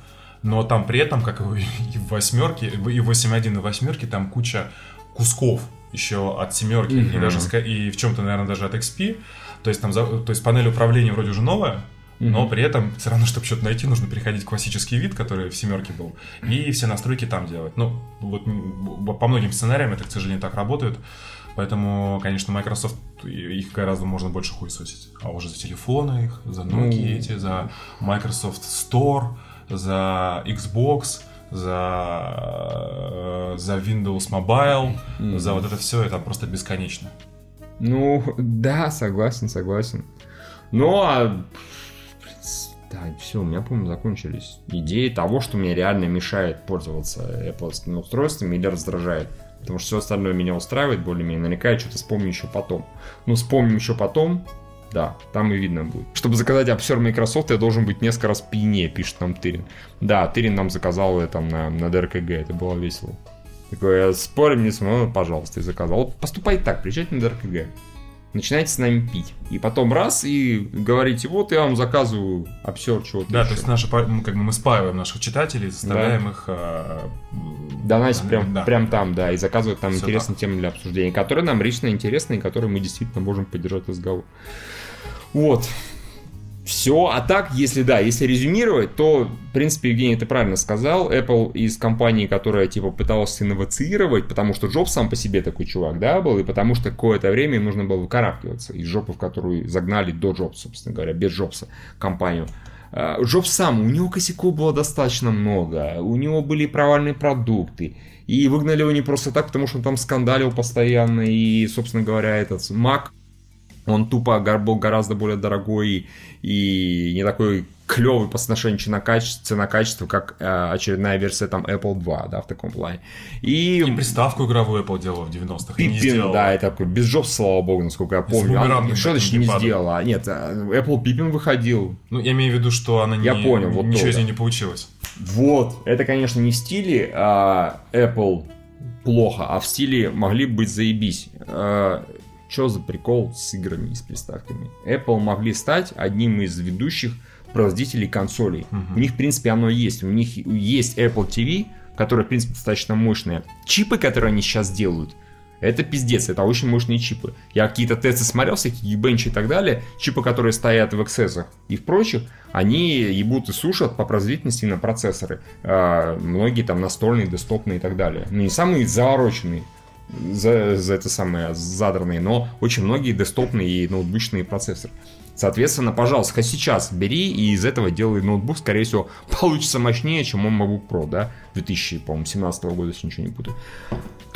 но там при этом, как и в восьмерке, и в 8.1 и в восьмерке, там куча кусков еще от семерки, и Мгм. даже и в чем-то, наверное, даже от XP. То есть там, то есть панель управления вроде уже новая, но Мгм. при этом все равно, чтобы что-то найти, нужно переходить в классический вид, который в семерке был, и все настройки там делать. Ну, вот по многим сценариям это, к сожалению, так работает. Поэтому, конечно, Microsoft их гораздо можно больше хуесосить. А уже за телефоны их, за Ну. Nokia эти, за Microsoft Store, за Xbox, за, э, за Windows Mobile, Мгм. за вот это все, это просто бесконечно. Ну, да, согласен, согласен. Ну, а... Да, все, у меня, по-моему, закончились идеи того, что мне реально мешает пользоваться Apple устройствами или раздражает. Потому что все остальное меня устраивает более-менее. Наверняка я что-то вспомню еще потом. Ну, вспомним еще потом, да, там и видно будет. Чтобы заказать обсер Microsoft, я должен быть несколько раз пьянее, пишет нам Тырин. Да, Тырин нам заказал это на, на ДРКГ, это было весело. Такой, «А спорим, не смотрю, ну, пожалуйста, и заказал. Вот поступайте так, приезжайте на ДРКГ. Начинайте с нами пить. И потом раз, и говорите, вот я вам заказываю обсер чего-то. Да, еще». то есть наши, как бы мы спаиваем наших читателей, заставляем их... э, Донатить прям, да. прям там, да, и заказывать там Всё интересные темы для обсуждения, которые нам лично интересны, и которые мы действительно можем поддержать разговор. Вот. Все. А так, если да, если резюмировать, то, в принципе, Евгений, ты правильно сказал, Apple из компании, которая, типа, пыталась инновацировать, потому что Джобс сам по себе такой чувак, да, был, и потому что какое-то время им нужно было выкарабкиваться из жопы, в которую загнали до Джобса, собственно говоря, без Джобса компанию. А, Джобс сам, у него косяков было достаточно много, у него были провальные продукты, и выгнали его не просто так, потому что он там скандалил постоянно, и, собственно говоря, этот Mac, он тупо гораздо более дорогой и не такой клевый по соотношению цена-качество, как э, очередная версия там Apple 2, да, в таком плане. И, И приставку игровую Apple делала в 90-х. и не сделала. да, это такой без Джобса, слава богу, насколько я помню. Она что значит не геймпадом. сделала? Нет, э, Apple Пиппин выходил. Ну, я имею в виду, что она не, Я понял, вот ничего то, из да. нее не получилось. Вот, это, конечно, не в стиле а, Apple плохо, а в стиле могли бы быть заебись. Что за прикол с играми и с приставками? Apple могли стать одним из ведущих производителей консолей. У них, в принципе, оно есть. У них есть Apple TV, которая, в принципе, достаточно мощная. Чипы, которые они сейчас делают, это пиздец, это очень мощные чипы. Я какие-то тесты смотрел, всякие Geekbench и так далее, чипы, которые стоят в XS и в прочих, они ебут и сушат по производительности на процессоры. А, многие там настольные, десктопные и так далее. Ну, не самые завороченные, за, за это самое задранные, но очень многие десктопные и ноутбучные процессоры. Соответственно, пожалуйста, сейчас бери и из этого делай ноутбук, скорее всего, получится мощнее, чем мой MacBook Pro, да, 2017 года, если ничего не путаю.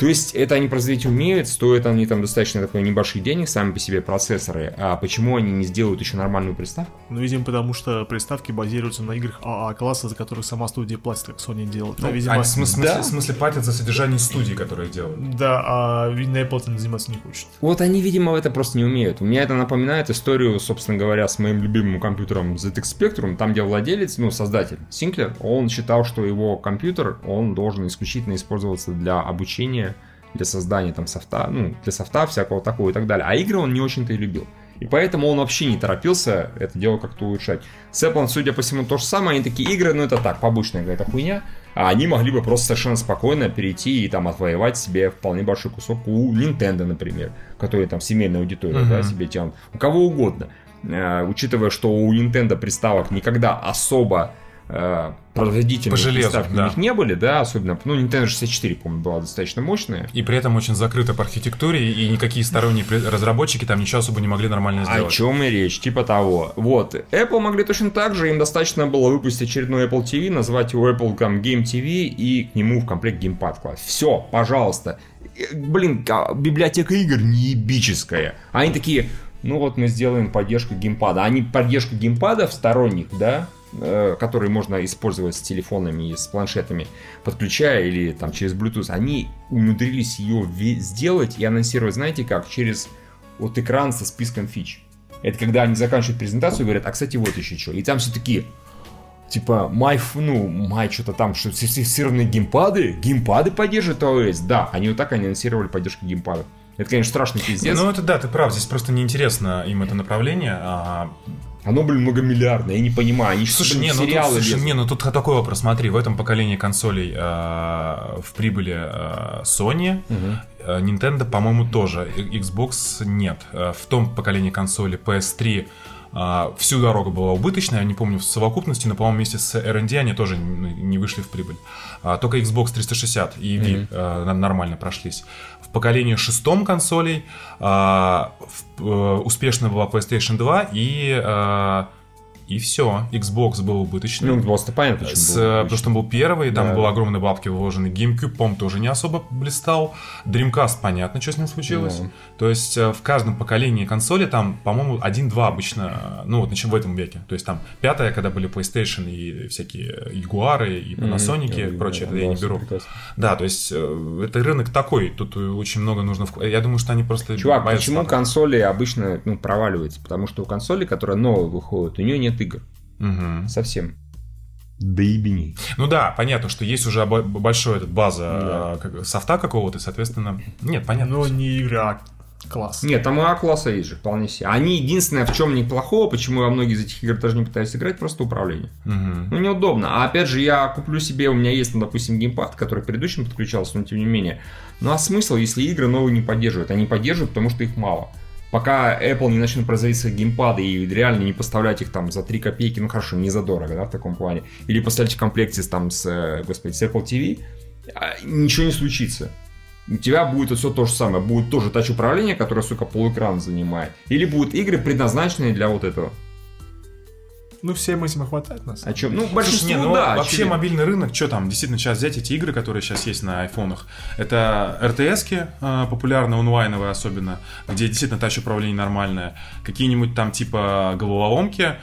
То есть это они производить умеют, стоят они там достаточно такой небольших денег сами по себе процессоры. А почему они не сделают еще нормальную приставку? Ну, видимо, потому что приставки базируются на играх АА-класса, за которых сама студия платит, как Sony делает. Ну, а, видимо, они в смысле, да. в смысле платят за содержание студии, которые делают. Да, а видно, Apple этим заниматься не хочет. Вот они, видимо, это просто не умеют. У меня это напоминает историю, собственно говоря, с моим любимым компьютером ZX Spectrum, там, где владелец, ну, создатель, Синклер, он считал, что его компьютер, он должен исключительно использоваться для обучения, для создания там софта, ну, для софта всякого такого и так далее. А игры он не очень-то и любил. И поэтому он вообще не торопился это дело как-то улучшать. С Apple, судя по всему, то же самое. Они такие игры, ну это так, побочная какая-то хуйня. А они могли бы просто совершенно спокойно перейти и там отвоевать себе вполне большой кусок у Nintendo, например, который там семейная аудитория, да, себе тянут. У кого угодно. Э, учитывая, что у Nintendo приставок никогда особо э, производительные По железу, приставки да. у них не были, да, особенно, ну, Nintendo 64, по-моему, была достаточно мощная. И при этом очень закрыто по архитектуре, и никакие сторонние разработчики там ничего особо не могли нормально О сделать. чем и речь, типа того. Вот. Apple могли точно так же, им достаточно было выпустить очередной Apple TV, назвать его Apple там, Game TV и к нему в комплект геймпад класть. Все, пожалуйста. Э, Блин, библиотека игр неебическая. А Они такие, ну вот мы сделаем поддержку геймпада. Они поддержку геймпадов сторонних, да, которые можно использовать с телефонами и с планшетами, подключая или там через Bluetooth, они умудрились ее сделать и анонсировать, знаете как, через вот экран со списком фич. Это когда они заканчивают презентацию и говорят, а кстати вот еще что. И там все такие, типа, май, ну, май что-то там, что сертифицированные геймпады, геймпады поддерживают iOS. Да, они вот так анонсировали поддержку геймпадов. Это, конечно, страшный пиздец. Ну, это да, ты прав, здесь просто неинтересно им это направление. а, Оно, блин, многомиллиардное, я не понимаю. Они Слушай, блин, не, ну, тут, сериалы слушай, лезут. не, ну тут такой вопрос, смотри, в этом поколении консолей а, в прибыли а, Sony, а, Nintendo, по-моему, тоже, Xbox нет. А, В том поколении консоли PS3 а, всю дорогу была убыточная, я не помню в совокупности, но, по-моему, вместе с R&D они тоже не вышли в прибыль. А, Только Xbox 360 и Wii а, на- нормально прошлись. В поколении шестом консолей а, э, успешно была PlayStation 2 и а, и все. Xbox был убыточный. Ну, просто понятно, почему С, было. потому что он был первый, там Да. было огромные бабки вложены. GameCube, по тоже не особо блистал. Dreamcast, понятно, что с ним случилось. Да. То есть э, в каждом поколении консоли там, по-моему, один-два обычно, э, ну вот в этом веке. То есть там пятая, когда были PlayStation и всякие Ягуары и Panasonic и Мгм. прочее, это я не беру. прекрасно. Да, то есть э, это рынок такой, тут очень много нужно... вк- Я думаю, что они просто... Чувак, почему пока. консоли обычно ну, проваливаются? Потому что у консоли, которая новая выходит, у нее нет игр. Мгм. Совсем. Да ебени. Ну да, понятно, что есть уже бо- большой этот база Да. как- софта какого-то, и, соответственно... Нет, понятно. Но не игры, а класс. Нет, там и А-класса есть же, вполне себе. Они единственное, в чем неплохого, почему я во многие из этих игр даже не пытаюсь играть, просто управление. Мгм. Ну, неудобно. А опять же, я куплю себе, у меня есть, ну, допустим, геймпад, который к предыдущему подключался, но тем не менее. Ну, а смысл, если игры новые не поддерживают? Они поддерживают, потому что их мало. Пока Apple не начнет производить свои геймпады и реально не поставлять их там за 3 копейки, ну хорошо, не задорого, да, в таком плане, или поставить в комплекте там с, э, господи, с Apple TV, а, ничего не случится. У тебя будет все то же самое. Будет тоже тач управление, которое, сука, полэкрана занимает. Или будут игры, предназначенные для вот этого. Ну, всем этим хватает нас. О чем? Ну, Слушай, большинству, не, ну, да. вообще очевидно. мобильный рынок, что там, действительно, сейчас взять эти игры, которые сейчас есть на айфонах, это RTS-ки э, популярные, онлайновые особенно, где действительно тач управление нормальное, какие-нибудь там типа головоломки,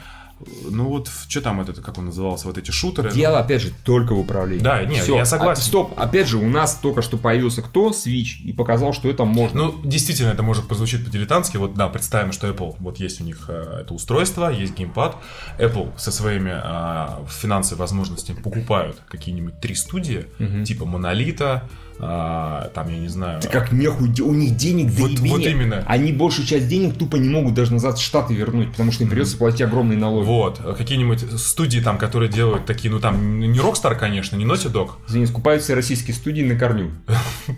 Ну вот, что там этот, как он назывался, вот эти шутеры. Дело, опять же, только в управлении. Да, нет, Всё. я согласен. А, стоп, опять же, у нас только что появился кто? Switch, и показал, что это можно. Ну, действительно, это может прозвучить по-дилетантски. Вот, да, представим, что Apple, вот есть у них э, это устройство, есть геймпад. Apple со своими э, финансовыми возможностями покупают какие-нибудь три студии, типа Монолита, а, там, я не знаю... Это как нехуй, у них денег Вот- вот именно. Они большую часть денег тупо не могут даже назад в Штаты вернуть, потому что им придется платить огромные налоги. Вот, какие-нибудь студии там, которые делают такие, ну там, не Rockstar, конечно, не Naughty Dog. Извини, скупают все российские студии на корню.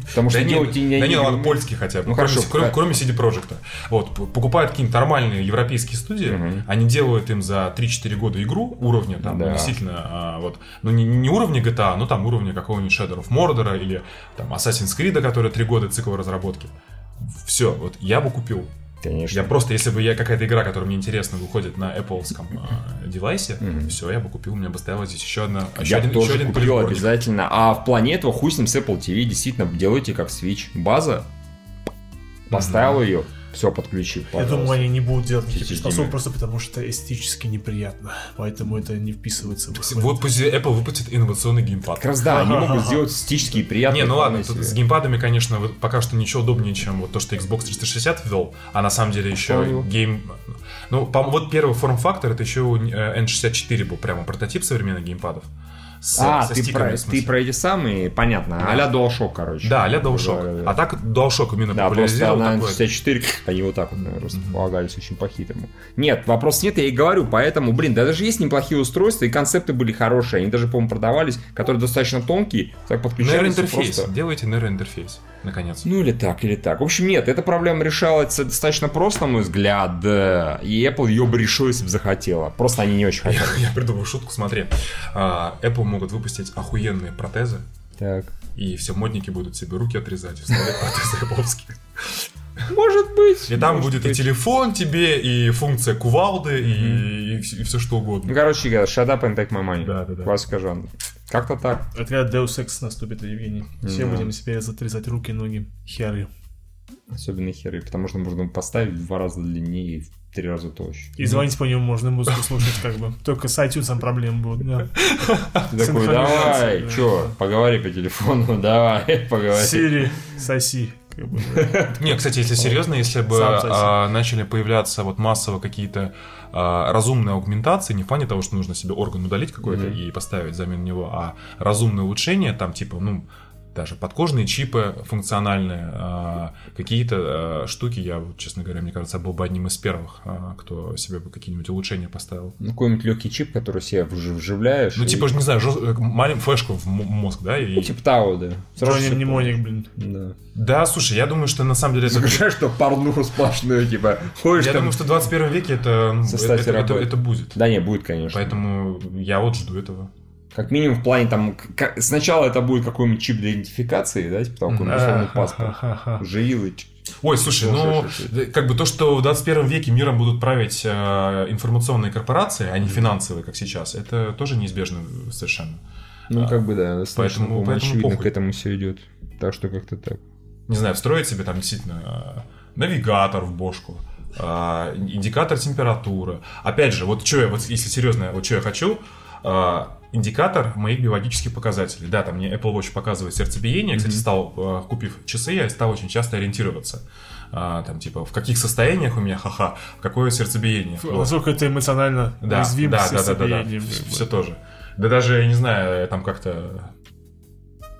Потому что Да делать не, да не, ладно, польские хотя бы. Ну, кроме, хорошо, кроме, да. CD Projekt. Вот, покупают какие-нибудь нормальные европейские студии, они делают им за 3-4 года игру уровня, там, Да. действительно, а, вот, ну, не, не уровня GTA, но там уровня какого-нибудь Shadow of Mordor или там Assassin's Creed, который 3 года цикл разработки. Все, вот я бы купил. Конечно. Я просто, если бы я какая-то игра, которая мне интересна, выходит на Apple а, девайсе, все, я бы купил, у меня бы стояла здесь еще одна, еще Я один, тоже еще один купил приборник. обязательно. А в плане этого хуй с ним с Apple TV действительно делайте как Switch. База, поставил ее, все подключил. Я думаю, они не будут делать никаких приспособ просто потому, что эстетически неприятно. Поэтому это не вписывается в Вот пусть Apple выпустит инновационный геймпад. Как раз да, они могут сделать эстетически приятные. Не, ну ладно, с геймпадами, конечно, вот пока что ничего удобнее, чем вот то, что Xbox 360 ввел, а на самом деле еще гейм... Ну, по- вот первый форм-фактор, это еще э, N64 был прямо прототип современных геймпадов. С, А, со ты стиками, про, ты про эти самые, понятно, а-ля DualShock, короче. Да, а-ля DualShock. Да, да, да. А так DualShock именно Да, просто популяризировал на такое. 64 они вот так вот, наверное, располагались очень по-хитрому. Нет, вопрос нет, я и говорю, поэтому, блин, да даже есть неплохие устройства, и концепты были хорошие, они даже, по-моему, продавались, которые достаточно тонкие, так подключались. Нейроинтерфейс. просто- Делайте нейроинтерфейс, наконец. Ну или так, или так. В общем, нет, эта проблема решалась достаточно просто, на мой взгляд, и Apple ее бы решила, если бы захотела. Просто они не очень хотят. Я придумал шутку, смотри. А, Apple могут выпустить охуенные протезы, Так. и все модники будут себе руки отрезать и вставлять протезы Apple. Может быть. И там может будет и быть. телефон тебе, и функция кувалды, и, все, что Ну, угодно. короче говоря, shut up and take my money. Да, да, да. Классика жанра. Как-то так. Это когда Deus Ex наступит, Евгений. Все Да. будем себе отрезать руки, ноги, херы. Особенно херы, потому что можно поставить в два раза длиннее и в три раза толще. И звонить по нему можно, музыку слушать как бы. Только с iTunes проблемы будут, да. Такой, давай, чё, поговори по телефону, давай, поговори. Сири, соси. Как бы. Не, кстати, если серьезно, если бы а, начали появляться вот массово какие-то а, разумные аугментации, не в плане того, что нужно себе орган удалить какой-то и поставить взамен него, а разумные улучшения, там типа, ну, даже подкожные чипы функциональные, а, какие-то а, штуки, я, честно говоря, мне кажется, был бы одним из первых, а, кто себе бы какие-нибудь улучшения поставил. Ну, какой-нибудь легкий чип, который себе вжи- вживляешь. Ну, и- типа, не знаю, жёст- маленькую флешку в мозг, да? И... Ну, типа того, да. Сразу всё Мнемоник, блин. Да. Да, слушай, я думаю, что на самом деле это... Загружаешь, что порнуху сплошную, типа, ходишь Я там... думаю, что в 21 веке это, ну, это, это- это- это будет. Да не, будет, конечно. Поэтому я вот жду этого. Как минимум в плане там... к- к- Сначала это будет какой-нибудь чип для идентификации, да, типа там какой-нибудь условный паспорт. Ч- Ой, слушай, ну, как бы то, что в 21 веке миром будут править э, информационные корпорации, а не финансовые, как сейчас, это тоже неизбежно совершенно. Ну, как бы, да, достаточно, поэтому- поэтому очевидно, похуй. к этому все идет. Так что как-то так. Не знаю, встроить себе там действительно э, навигатор в бошку, э, индикатор температуры. Опять же, вот что я, вот если серьезно, вот что я хочу, э, индикатор моих биологических показателей. Да, там мне Apple Watch показывает сердцебиение. Кстати, стал, э, купив часы, я стал очень часто ориентироваться. А, там, типа, в каких состояниях у меня, ха-ха, какое сердцебиение. Насколько это эмоционально Да, уязвимо да, да, да, да, да, все тоже. Да даже, я не знаю, я там как-то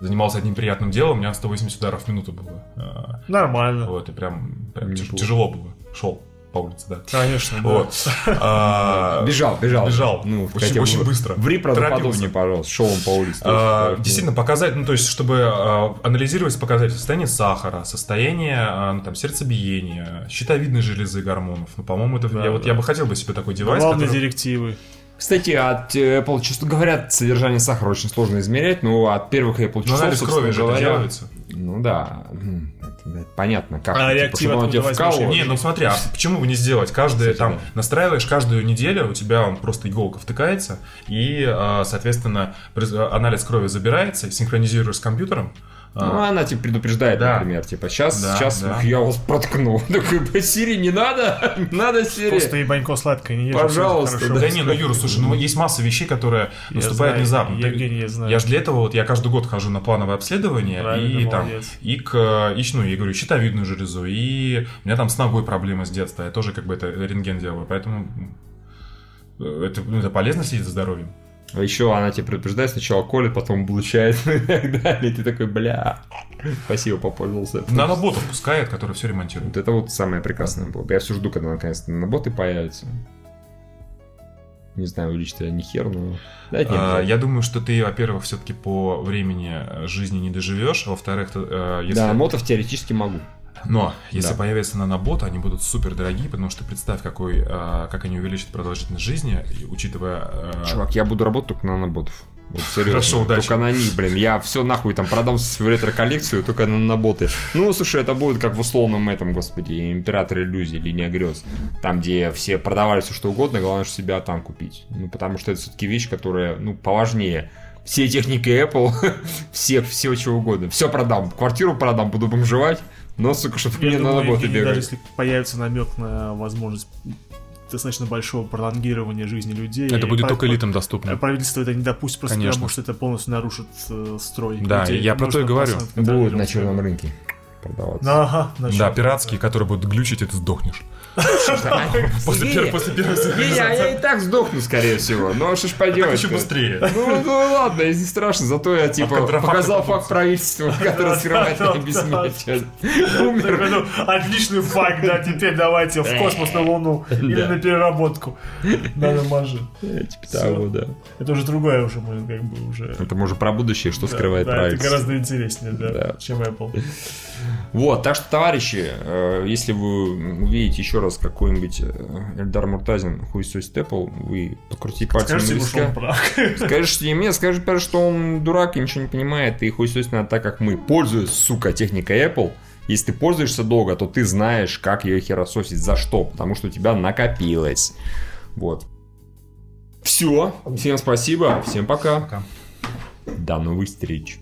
занимался одним приятным делом, у меня 180 ударов в минуту было. А, Нормально. Вот, и прям, прям тяжело было. Шел по улице, да. Конечно, да. Вот. А, Бежал, бежал. Бежал. Ну, Очень- хотя бы очень быстро. Ври правдоподобнее, пожалуйста, шел он по улице. а, Действительно, показать, ну, то есть, чтобы а, анализировать показатели состояние сахара, состояние а, ну, там, сердцебиения, щитовидной железы гормонов. Ну, по-моему, это Да, я, вот, да. я бы хотел бы себе такой девайс, Главные который- директивы. Кстати, от э, Apple, честно говоря, содержание сахара очень сложно измерять, но от первых Apple Ну, часов, анализ собственно крови же это говоря, делается. Ну да, понятно, как. А типа, реактива откуда вкалывал. возьмешь? Не, ну смотри, а почему бы не сделать? Кстати, там настраиваешь каждую неделю, у тебя он просто иголка втыкается, и, а, соответственно, анализ крови забирается, синхронизируешь с компьютером. А, Ну, она тебе предупреждает, Да. например, типа, сейчас, Да, сейчас да. я вас проткну. Такой, «Бля, Сири, не надо, не надо, Сири. Просто ебанько сладкое, не ешь. Пожалуйста, хорошо. Да не, ну Юра, слушай, ну есть масса вещей, которые Я наступают знаю, внезапно. Ты- Евгений, я знаю. Я же для этого вот я каждый год хожу на плановое обследование Правильно, и там молодец. и к и, ну, я говорю щитовидную железу и у меня там с ногой проблемы с детства, я тоже как бы это рентген делаю, поэтому э, это, ну, это полезно следить за здоровьем. А еще она тебя предупреждает, сначала колет, потом облучает и так далее. И ты такой, бля, спасибо, попользовался. Наноботов пускает, который все ремонтирует. Вот это вот самое прекрасное было. Я все жду, когда наконец-то наноботы появятся. Не знаю, увеличить ли они хер, но... Да, нет, А, я думаю, что ты, во-первых, все-таки по времени жизни не доживешь, а во-вторых, ты, э, если... Да, мотов теоретически могу. Но если Да. появятся наноботы, они будут супер дорогие, потому что представь, какой, э, как они увеличат продолжительность жизни, учитывая... э, Чувак, я буду работать только на наноботов. Вот серьезно. Хорошо, удачи. Только на них, блин. Я все нахуй там продам свою ретро-коллекцию только на наноботы. Ну, слушай, это будет как в условном этом, господи, Император иллюзий, линия грез. Там, где все продавали все что угодно, главное, что себя там купить. Ну, потому что это все-таки вещь, которая, ну, поважнее. Все техники Apple, все, все чего угодно. Все продам. Квартиру продам, буду бомжевать. Но, сука, чтобы мне на думаю, Евгений, даже бегать. если появится намек на возможность достаточно большого пролонгирования жизни людей. Это будет только элитам доступно. Правительство это не допустит, просто Конечно. потому что это полностью нарушит э, строй. Да, людей. я про то и говорю. Будут на черном рынке продаваться. Ага, на Да, пиратские, которые будут глючить, и ты сдохнешь. После после первой Евгений, а я и так сдохну, скорее всего. А что ж поделать? еще быстрее. Ну, ну ладно, не страшно, зато я типа контрафакты показал факт правительства, который это бессмертие. Такой, Умер. ну, отличный факт, да, теперь давайте в космос на Луну или на переработку наномашин. Типа того, да. Это уже другое уже, как бы уже... Это мы уже про будущее, что скрывает да, это правительство. гораздо интереснее, Да. чем Apple. Вот, так что, товарищи, э, если вы увидите еще раз какой-нибудь э, Эльдар Муртазин хуесосит Apple, вы покрутите пальцем на Скажите ему, что он виска. прав. Мне, первое, что он дурак и ничего не понимает, и хуесосить надо так, как мы. Пользуясь, сука, техникой Apple, если ты пользуешься долго, то ты знаешь, как ее херососить, за что, потому что у тебя накопилось. Вот. Все. Всем спасибо. Всем пока. Пока. До новых встреч.